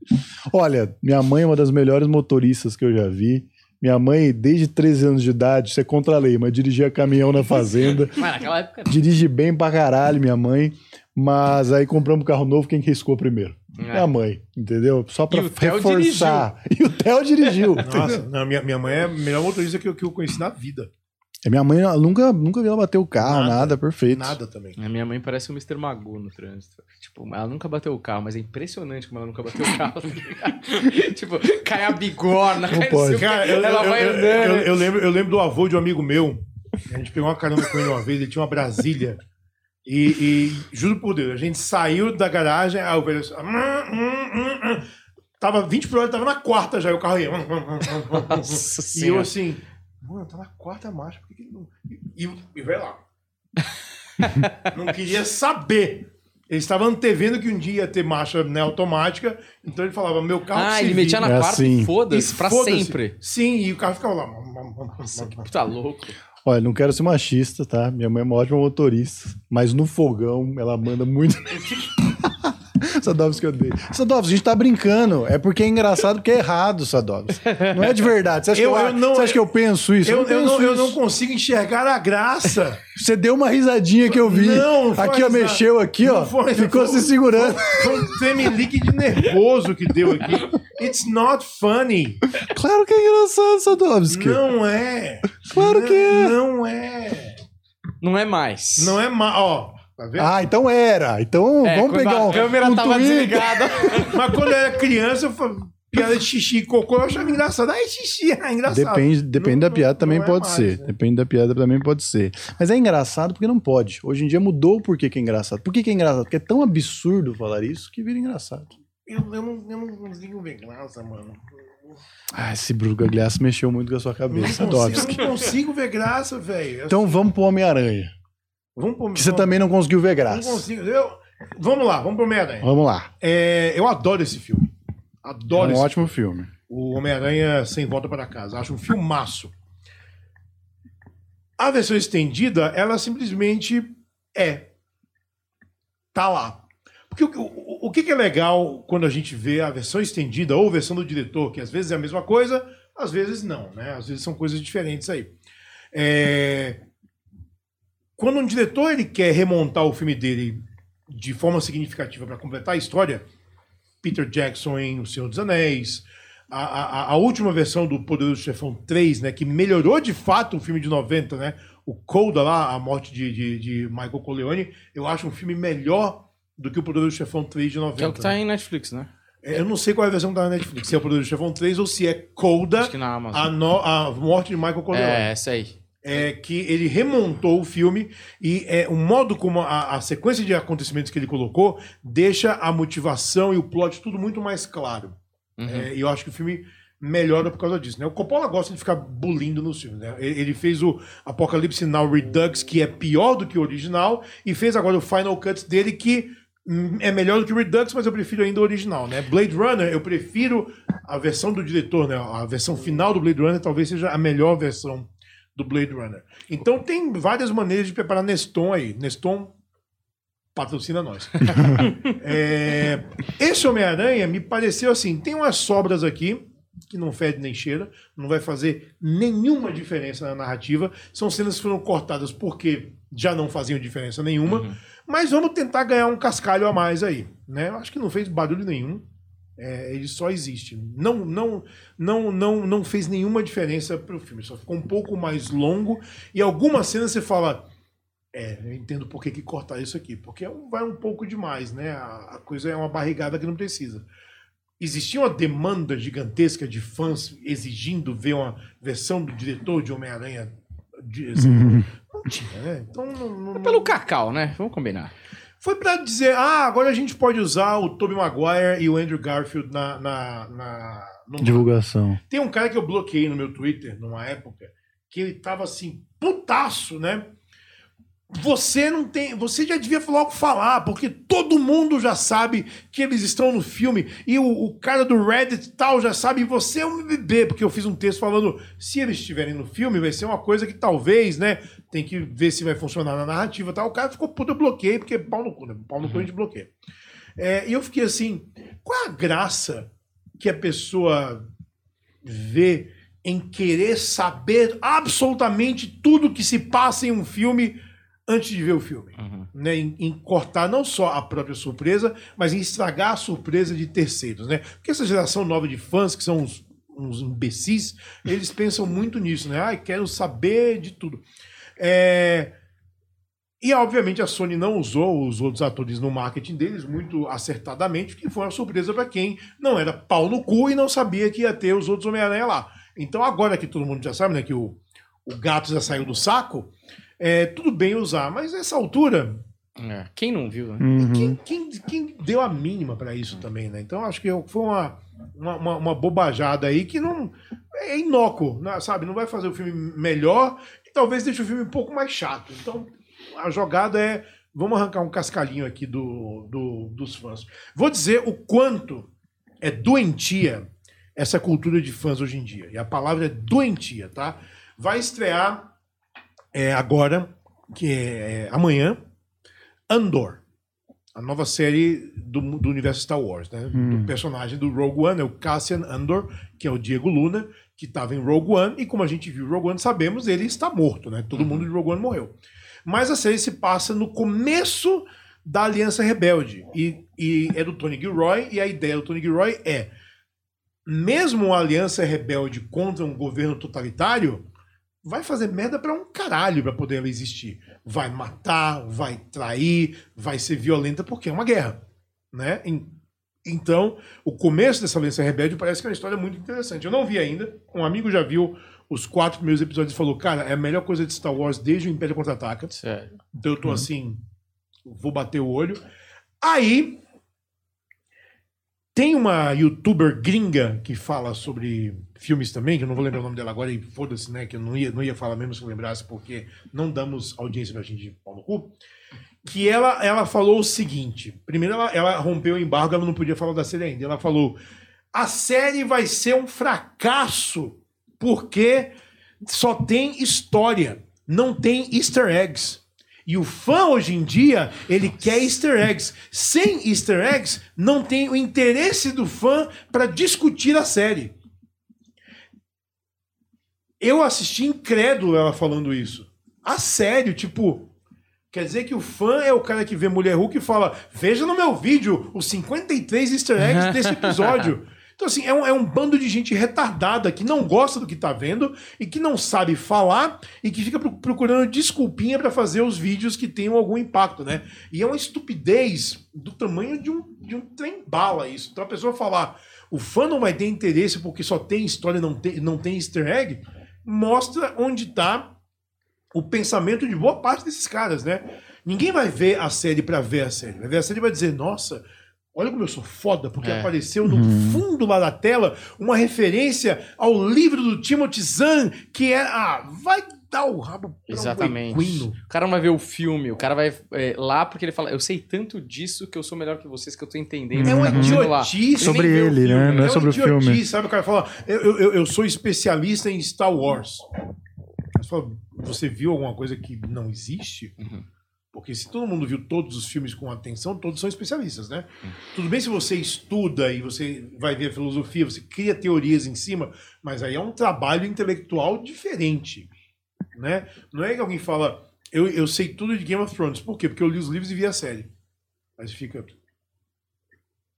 Olha, minha mãe é uma das melhores motoristas que eu já vi. Minha mãe, desde 13 anos de idade, isso é contra a lei, mas dirigia caminhão na fazenda. Mas naquela época... Dirige bem pra caralho, minha mãe. Mas aí compramos um carro novo, quem riscou primeiro? É. Minha mãe, entendeu? Só pra E o reforçar. E o Theo dirigiu. Nossa, não, minha, minha mãe é a melhor motorista que eu, que eu conheci na vida. A minha mãe nunca, nunca vi ela bater o carro, nada, Nada. perfeito. Nada também. A minha mãe parece um Mr. Magoo no trânsito. Tipo, ela nunca bateu o carro, mas é impressionante como ela nunca bateu o carro. tipo, cai a bigorna, Não cai pode. o Cara, eu, ela eu- vai eu- andando. eu- eu lembro, eu lembro do avô de um amigo meu. A gente pegou uma carona com ele uma vez, ele tinha uma Brasília. E, e, juro por Deus, a gente saiu da garagem, aí o velho assim, "Hum, hum, hum, hum." tava 20 por hora, tava na quarta já, e o carro ia. "Hum, hum, hum, hum, hum." Nossa E eu senhora. assim, mano, tá na quarta marcha, por que, que ele não. E, e, vai lá. não queria saber. Ele estava antevendo que um dia ia ter marcha né, automática, então ele falava, meu carro Ah, se ele metia na É quarta assim. e foda-se, pra foda-se. sempre. Sim, e o carro ficava lá. Nossa, que puta louco. Olha, não quero ser machista, tá? Minha mãe é uma ótima motorista, mas no fogão ela manda muito. Sadovski odeia. Sadovski, a gente tá brincando. É porque é engraçado porque é errado, Sadovski. Não é de verdade. Você acha, Eu- que, eu, eu não- você acha que eu penso isso? Eu, eu penso não, eu isso. não consigo enxergar a graça. Você deu uma risadinha que eu vi. Não, não foi aqui, ó, mexeu aqui, ó. Foi- ficou foi- se segurando. Foi um tremelique de nervoso que deu aqui. It's not funny. Claro que é engraçado, Sadovski. Não é. Claro Não- que é. Não é. Não é mais. Não é mal. Ó, tá vendo? Ah, então era. Então É, vamos pegar a um. câmera um tava desligada. Mas quando eu era criança, eu falava, piada de xixi e cocô, eu achava engraçado. Ai, xixi, é engraçado. Depende, depende Não- da piada não- também não é pode mais, ser. né? Depende da piada também pode ser. Mas é engraçado porque não pode. Hoje em dia mudou o porquê que é engraçado. Por que, que é engraçado? Porque é tão absurdo falar isso que vira engraçado. Eu, eu, não, eu não consigo ver graça, mano. Ah, esse Bruno Gagliasso mexeu muito com a sua cabeça, Sadovski. eu não consigo ver graça, velho. Então vamos pro Homem-Aranha. Vamos pro, Que você também não conseguiu ver Não graça. consigo. Eu, vamos lá, vamos pro Homem-Aranha. Vamos lá. É, eu adoro esse filme. É Adoro um esse ótimo filme. O Homem-Aranha Sem Volta para Casa. Acho um filmaço. A versão estendida, ela simplesmente é. Tá lá. Porque o, o, o que que é legal quando a gente vê a versão estendida ou a versão do diretor, que às vezes é a mesma coisa, às vezes não, né? Às vezes são coisas diferentes aí. É, Quando um diretor ele quer remontar o filme dele de forma significativa para completar a história, Peter Jackson em O Senhor dos Anéis, a, a, a última versão do Poderoso Chefão 3, né, que melhorou de fato o filme de 90, né, o Coda lá, a morte de, de, de Michael Corleone, eu acho um filme melhor do que o Poderoso Chefão 3 de 90. Que é o que tá em Netflix, né? É, Eu não sei qual é a versão da Netflix, se é o Poderoso Chefão 3 ou se é Coda, que na a, no- a morte de Michael Corleone É, essa aí. É que ele remontou o filme e é, o modo como a, a sequência de acontecimentos que ele colocou deixa a motivação e o plot tudo muito mais claro. Uhum. É, e eu acho que o filme melhora por causa disso. Né? O Coppola gosta de ficar bulindo nos filmes. Né? Ele fez o Apocalipse Now Redux, que é pior do que o original, e fez agora o Final Cut dele, que hum, é melhor do que o Redux, mas eu prefiro ainda o original. Né? Blade Runner, eu prefiro a versão do diretor, né? a versão final do Blade Runner talvez seja a melhor versão do Blade Runner. Então tem várias maneiras de preparar Neston aí. Neston patrocina nós. É, esse Homem-Aranha me pareceu assim, tem umas sobras aqui que não fede nem cheira, não vai fazer nenhuma diferença na narrativa. São cenas que foram cortadas porque já não faziam diferença nenhuma. Mas vamos tentar ganhar um cascalho a mais aí. Né? Acho que não fez barulho nenhum. É, ele só existe. Não, não, não, não, não fez nenhuma diferença pro filme. Só ficou um pouco mais longo. E algumas cenas você fala. É, eu entendo por que, que cortar isso aqui. Porque é vai um pouco demais, né? A, a coisa é uma barrigada que não precisa. Existia uma demanda gigantesca de fãs exigindo ver uma versão do diretor de Homem-Aranha. assim, Não tinha, né? Então não, não- É pelo Cacau, né? Vamos combinar. Foi pra dizer, ah, agora a gente pode usar o Tobey Maguire e o Andrew Garfield na, na, na no Divulgação. Tem um cara que eu bloqueei no meu Twitter numa época que ele tava assim, putaço, né? Você não tem. Você já devia logo falar, porque todo mundo já sabe que eles estão no filme. E o, o cara do Reddit tal já sabe, e você é um bebê, porque eu fiz um texto falando: se eles estiverem no filme, vai ser uma coisa que talvez, né? Tem que ver se vai funcionar na narrativa e tal. O cara ficou puto, eu bloqueei, porque pau no cu, né? Pau no cu a gente bloqueia. É, e eu fiquei assim: qual é a graça que a pessoa vê em querer saber absolutamente tudo que se passa em um filme antes de ver o filme. Né? Em, em cortar não só a própria surpresa, mas em estragar a surpresa de terceiros. Né? Porque essa geração nova de fãs, que são uns, uns imbecis, eles pensam muito nisso. Né? Ai, quero saber de tudo. É, E, obviamente, a Sony não usou os outros atores no marketing deles muito acertadamente, que foi uma surpresa para quem não era pau no cu e não sabia que ia ter os outros Homem-Aranha lá. Então, agora que todo mundo já sabe, né, que o, o gato já saiu do saco, é tudo bem usar, mas nessa altura, É, Quem não viu, né? Uhum. quem, quem, quem deu a mínima para isso também, né? Então, acho que foi uma, uma, uma- uma bobajada aí que não. É inócuo, né, sabe? Não vai fazer o filme melhor e talvez deixe o filme um pouco mais chato. Então, a jogada é. Vamos arrancar um cascalhinho aqui do, do- dos fãs. Vou dizer o quanto é doentia essa cultura de fãs hoje em dia. E a palavra é doentia, tá? Vai estrear é, agora, que é, é amanhã, Andor. a nova série do, do universo Star Wars, né? Do personagem do Rogue One, é o Cassian Andor, que é o Diego Luna, que estava em Rogue One, e como a gente viu Rogue One, sabemos, ele está morto, né? Todo mundo de Rogue One morreu. Mas a série se passa no começo da Aliança Rebelde, e, e é do Tony Gilroy, e a ideia do Tony Gilroy é, mesmo a Aliança Rebelde contra um governo totalitário, vai fazer merda pra um caralho pra poder ela existir. Vai matar, vai trair, vai ser violenta porque é uma guerra, né? Então, o começo dessa Aliança Rebelde parece que é uma história muito interessante. Eu não vi ainda, um amigo já viu os quatro primeiros episódios e falou, cara, é a melhor coisa de Star Wars desde o Império Contra-Ataca. Sério. Então eu tô assim, vou bater o olho. Aí tem uma youtuber gringa que fala sobre filmes também, que eu não vou lembrar o nome dela agora, e foda-se, né? Que eu não ia, não ia falar mesmo se eu lembrasse, porque não damos audiência pra gente de pau no cu. Que ela, ela falou o seguinte: primeiro ela, ela rompeu o embargo, ela não podia falar da série ainda. Ela falou: a série vai ser um fracasso, porque só tem história, não tem easter eggs. E o fã hoje em dia, ele quer easter eggs. Sem easter eggs, não tem o interesse do fã para discutir a série. Eu assisti incrédulo ela falando isso. A sério, tipo, quer dizer que o fã é o cara que vê Mulher Hulk e fala: "Veja no meu vídeo os 53 easter eggs desse episódio". Então, assim, é um, é um bando de gente retardada que não gosta do que tá vendo e que não sabe falar e que fica pro- procurando desculpinha pra fazer os vídeos que tenham algum impacto, né? E é uma estupidez do tamanho de um, de um trem-bala isso. Então a pessoa falar, o fã não vai ter interesse porque só tem história não tem, não tem easter egg, mostra onde tá o pensamento de boa parte desses caras, né? Ninguém vai ver a série pra ver a série. Vai ver a série e vai dizer, nossa, olha como eu sou foda, porque É. apareceu no fundo lá da tela uma referência ao livro do Timothy Zahn, que é. Ah, vai dar o rabo pra Exatamente. um. O cara não vai ver o filme, o cara vai é, lá porque ele fala, eu sei tanto disso que eu sou melhor que vocês, que eu tô entendendo. É acontecendo lá." idiotice. Sobre ele, né? Não é É sobre uma o filme. idiotice, sabe? O cara fala, eu, eu, eu sou especialista em Star Wars. Você, fala, você viu alguma coisa que não existe? Uhum. Porque se todo mundo viu todos os filmes com atenção, todos são especialistas, né? Tudo bem se você estuda e você vai ver a filosofia, você cria teorias em cima, mas aí é um trabalho intelectual diferente, né? Não é que alguém fala, eu, eu sei tudo de Game of Thrones. Por quê? Porque eu li os livros e vi a série. Você fica...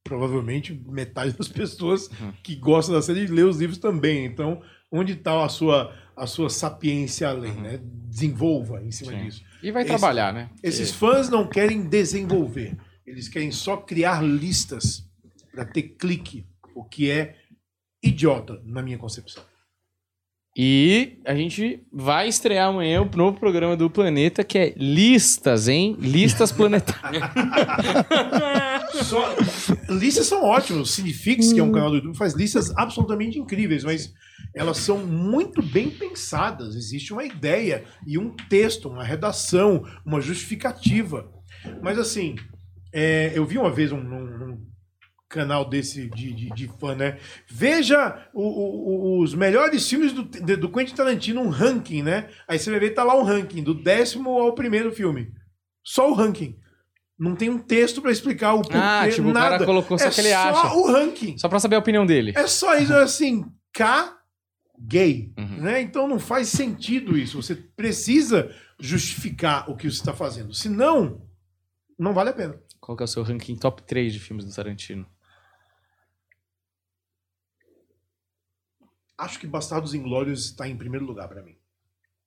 Provavelmente metade das pessoas que gostam da série lê os livros também. Então, onde está a sua, a sua sapiência além, né? Desenvolva em cima Sim. disso. E vai Esse- trabalhar, né? Esses fãs não querem desenvolver. Eles querem só criar listas para ter clique, o que é idiota, na minha concepção. E a gente vai estrear amanhã o novo programa do Planeta, que é Listas, hein? Listas Planetárias. Só- listas são ótimas. O Cinefix, que é um canal do YouTube, faz listas absolutamente incríveis, mas elas são muito bem pensadas. Existe uma ideia e um texto, uma redação, uma justificativa. Mas assim, é, eu vi uma vez um, num- num canal desse de, de, de fã, né? Veja o- o- os melhores filmes do, de- do Quentin Tarantino, um ranking, né? Aí você vai ver, tá lá um ranking, do décimo ao primeiro filme. Só o ranking. Não tem um texto pra explicar o porquê, Ah, tipo, o cara nada. colocou só é que ele só acha. o ranking. Só pra saber a opinião dele. É só isso, assim, K gay, Uhum. né? Então não faz sentido isso. Você precisa justificar o que você está fazendo. Senão, não vale a pena. Qual que é o seu ranking top 3 de filmes do Tarantino? Acho que Bastardos Inglórios está em primeiro lugar para mim.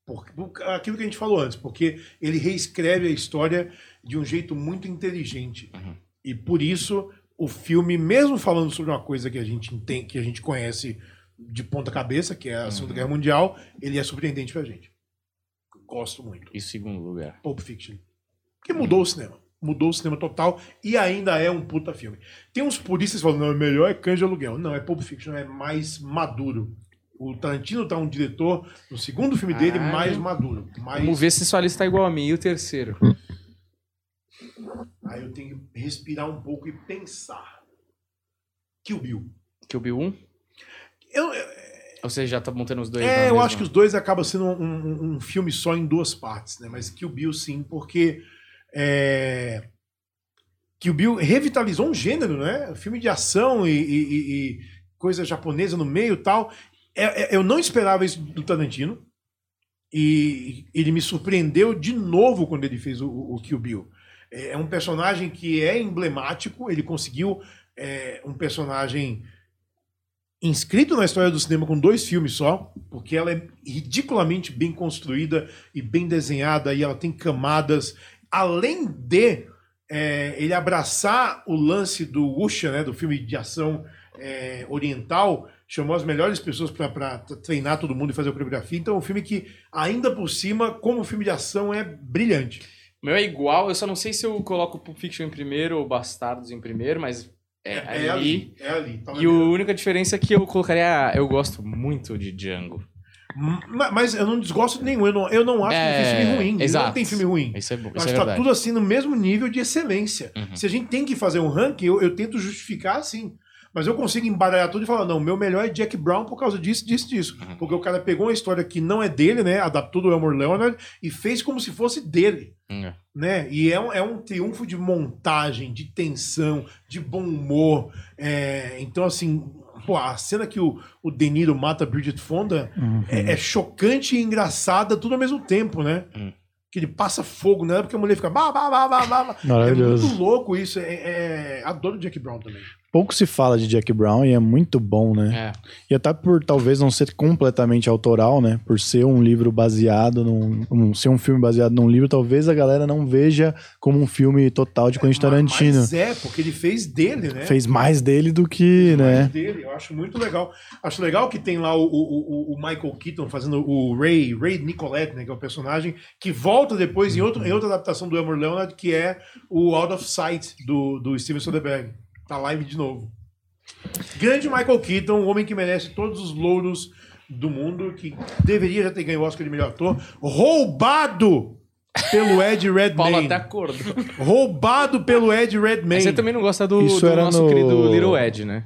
Por, aquilo que a gente falou antes, porque ele reescreve a história de um jeito muito inteligente. Uhum. E por isso o filme, mesmo falando sobre uma coisa que a gente tem, que a gente conhece de ponta cabeça, que é a Segunda Uhum. Guerra Mundial, ele é surpreendente pra gente. Gosto muito. Em segundo lugar. Pulp Fiction. Porque mudou o cinema. Mudou o cinema total e ainda é um puta filme. Tem uns puristas que falam, não, é melhor é Cães de Aluguel. Não, é Pulp Fiction, é mais maduro. O Tarantino tá um diretor, no segundo filme dele, Caralho. mais maduro. Mais... Vamos ver se sua lista tá igual a mim. E o terceiro? Aí eu tenho que respirar um pouco e pensar. Kill Bill. Kill Bill 1? Eu, Ou você já tá montando os dois é, eu mesma? acho que os dois acabam sendo um, um- um filme só em duas partes, né? Mas Kill Bill sim, porque é, que o Bill revitalizou um gênero, né? Filme de ação e, e- e- coisa japonesa no meio e tal. É- é- eu não esperava isso do Tarantino. E ele me surpreendeu de novo quando ele fez o, o Kill Bill. É um personagem que é emblemático, ele conseguiu é, um personagem inscrito na história do cinema com dois filmes só, porque ela é ridiculamente bem construída e bem desenhada, e ela tem camadas. Além de é, ele abraçar o lance do Wuxia, né, do filme de ação é, oriental, chamou as melhores pessoas para treinar todo mundo e fazer a coreografia. Então é um filme que, ainda por cima, como filme de ação, é brilhante. Meu é igual, eu só não sei se eu coloco Pulp Fiction em primeiro ou Bastardos em primeiro, mas é, ali. É ali. tá E a única diferença é que eu colocaria. Eu gosto muito de Django. Ma- Mas eu não desgosto nenhum. Eu não, eu não acho que É, tem filme ruim. Não exato. tem filme ruim. Isso é bom. Isso acho é que tá tudo assim no mesmo nível de excelência. Uhum. Se a gente tem que fazer um ranking, eu, eu tento justificar assim. Mas eu consigo embaralhar tudo e falar, não, meu melhor é Jack Brown por causa disso, disso, disso. Uhum. Porque o cara pegou uma história que não é dele, né? Adaptou do Elmore Leonard e fez como se fosse dele. Hum, Né? E é um, é um triunfo de montagem, de tensão, de bom humor. É, então, assim, pô, a cena que o, o De Niro mata a Bridget Fonda Uhum. é, é chocante e engraçada tudo ao mesmo tempo, né? Hum. Que ele passa fogo nela porque a mulher fica. Bah, bah, bah, bah, bah. É muito louco isso. É, é- Adoro o Jack Brown também. Pouco se fala de Jack Brown e é muito bom, né? É. E até por talvez não ser completamente autoral, né? Por ser um livro baseado num. um- ser um filme baseado num livro, talvez a galera não veja como um filme total de Quentin Tarantino. Mas é, porque ele fez dele, né? Fez mais dele do que, mais né? dele. Eu acho muito legal. Acho legal que tem lá o, o, o- o Michael Keaton fazendo o Ray, Ray Nicolette, né? Que é o personagem que volta depois em, outro, em outra adaptação do Elmer Leonard, que é o Out of Sight do, do Steven Soderbergh. Tá live de novo. Grande Michael Keaton, um homem que merece todos os louros do mundo, que deveria já ter ganho o Oscar de melhor ator, roubado pelo Ed Paulo Redmayne. até acordou. Roubado pelo Ed Redmayne. Mas você também não gosta do, Isso do era nosso no- querido Little Ed, né?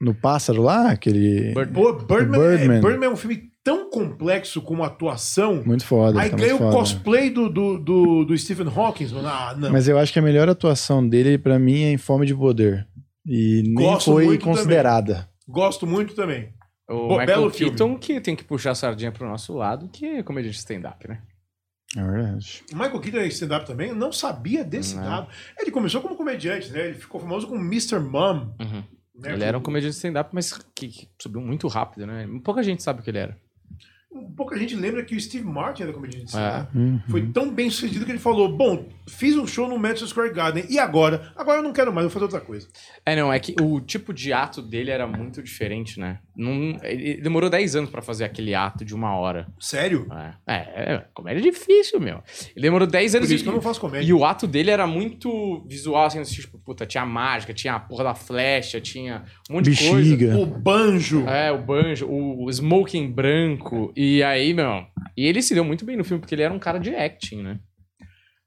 No pássaro lá, aquele. Bird- Pô, Birdman, Birdman. É, Birdman é um filme tão complexo como atuação. Muito foda. Aí tá ganha o foda. cosplay do, do, do, do Stephen Hawking. Ah, não. Mas eu acho que a melhor atuação dele, pra mim, é em Fome de Poder. E nem Gosto foi muito considerada. Gosto muito também. O Michael belo filme. Keaton que tem que puxar a sardinha pro nosso lado, que é comediante stand-up, né? É verdade. O Michael Keaton é stand-up também. Eu não sabia desse Não. dado. Ele começou como comediante, né? Ele ficou famoso como Mr. Mom. Uhum. né? Ele era um comediante stand-up, mas que, que subiu muito rápido, né? Pouca gente sabe o que ele era. Pouca gente lembra que o Steve Martin era comediante de stand-up. Uhum. Foi tão bem sucedido que ele falou: Bom, fiz um show no Madison Square Garden. E agora? Agora eu não quero mais, vou fazer outra coisa. É, não, é que o tipo de ato dele era muito diferente, né? Não, ele demorou 10 anos pra fazer aquele ato de uma hora. Sério? É, é, é comédia é difícil, meu. Ele demorou 10 Por anos isso e, que eu não faço comédia. e o ato dele era muito visual, assim, tipo, puta, tinha mágica, tinha a porra da flecha, tinha um monte de coisa. Bexiga. O banjo. É, o banjo, o, o smoking branco. E aí, meu. E ele se deu muito bem no filme, porque ele era um cara de acting, né?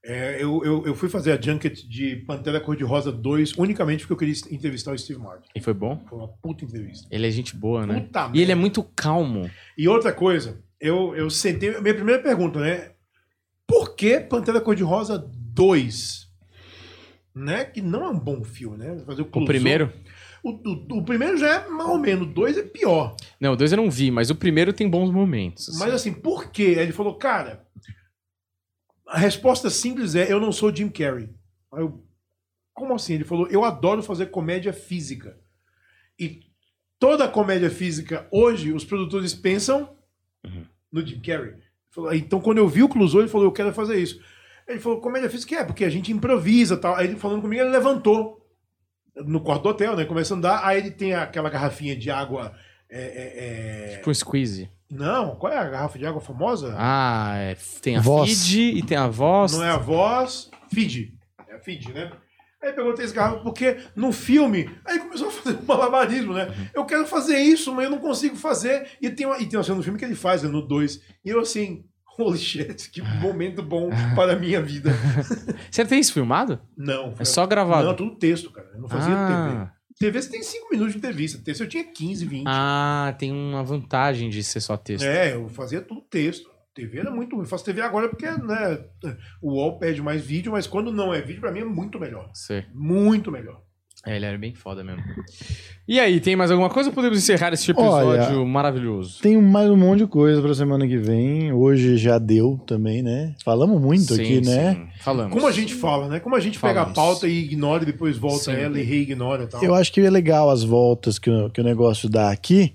É, eu, eu, eu fui fazer a junket de Pantera Cor-de-Rosa 2 unicamente porque eu queria entrevistar o Steve Martin. E foi bom. Foi uma puta entrevista. Ele é gente boa, né? Puta E ele é muito calmo. E outra coisa, eu, eu sentei. Minha primeira pergunta, né? Por que Pantera Cor-de-Rosa 2? Né? Que não é um bom filme, né? Fazer o, O primeiro. O, o, o primeiro já é mal ou menos, o dois é pior. Não, o dois eu não vi, mas o primeiro tem bons momentos. assim. Mas assim, por quê? Ele falou, cara, a resposta simples é: eu não sou Jim Carrey. Aí eu, como assim? Ele falou: eu adoro fazer comédia física. E toda comédia física, hoje, os produtores pensam Uhum. no Jim Carrey. Falou, então, quando eu vi o Clouseau, ele falou: eu quero fazer isso. Ele falou: comédia física é, porque a gente improvisa tal. Aí ele falando comigo, ele levantou no quarto do hotel, né? Começa a andar, aí ele tem aquela garrafinha de água. é, é, é, Tipo squeeze. Não, qual é a garrafa de água famosa? Ah, é, tem a Voz. feed e tem a voz. Não é a voz, feed. É a feed, né? Aí pegou três garrafas, porque no filme, aí começou a fazer um malabarismo, né? Eu quero fazer isso, mas eu não consigo fazer. E tem uma, e tem uma cena no filme que ele faz, né, no 2. E eu assim, holy shit, que momento bom para a minha vida. Você tem isso filmado? Não. É só gravado. Não, tudo texto, cara. Eu não fazia ah, TV. TV você tem 5 minutos de entrevista. Texto eu tinha 15, 20. ah, tem uma vantagem de ser só texto. É, eu fazia tudo texto. TV era muito ruim. Eu faço TV agora porque né, o UOL pede mais vídeo, mas quando não é vídeo, pra mim é muito melhor. Sei. Muito melhor. É, ele era bem foda mesmo. E aí, tem mais alguma coisa ou podemos encerrar esse episódio Olha, maravilhoso? Tem mais um monte de coisa pra semana que vem. Hoje já deu também, né? Falamos muito Sim, aqui, né? sim. Falamos. Como a gente fala, né? Como a gente pega a Falamos. pauta e ignora e depois volta Sim. ela e reignora e tal. Eu acho que é legal as voltas que, o- que o negócio dá aqui.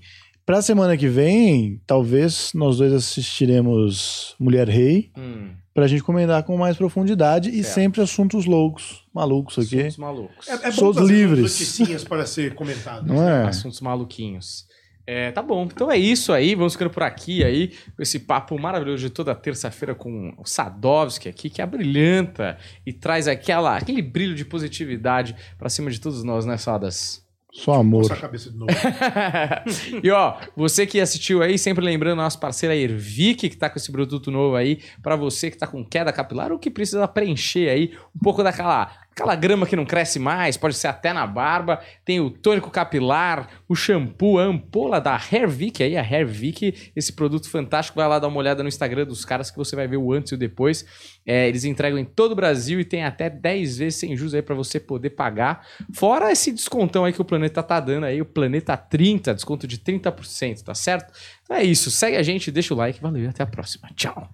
Pra semana que vem, talvez nós dois assistiremos Mulher Rei, Hum, pra gente comentar com mais profundidade e sempre assuntos loucos, malucos aqui. assuntos malucos. É, é bom trazer livres. notícias para ser comentado. Não é? Assuntos maluquinhos. É, tá bom. Então é isso aí. Vamos ficando por aqui aí, com esse papo maravilhoso de toda terça-feira com o Sadovski aqui, que abrilhanta e traz aquela, aquele brilho de positividade pra cima de todos nós, né, Sadas? Só amor. Nossa cabeça de novo. e ó, você que assistiu aí, sempre lembrando a nossa parceira Ervic, que tá com esse produto novo aí, pra você que tá com queda capilar ou que precisa preencher aí um pouco daquela aquela grama que não cresce mais, pode ser até na barba. Tem o tônico capilar, o shampoo, a ampola da Hairvic aí, a Hairvic, esse produto fantástico. Vai lá dar uma olhada no Instagram dos caras que você vai ver o antes e o depois. É, eles entregam em todo o Brasil e tem até 10 vezes sem juros aí pra você poder pagar. Fora esse descontão aí que o Planeta tá dando aí, o Planeta 30, desconto de 30%, tá certo? Então é isso, segue a gente, deixa o like, valeu e até a próxima. Tchau.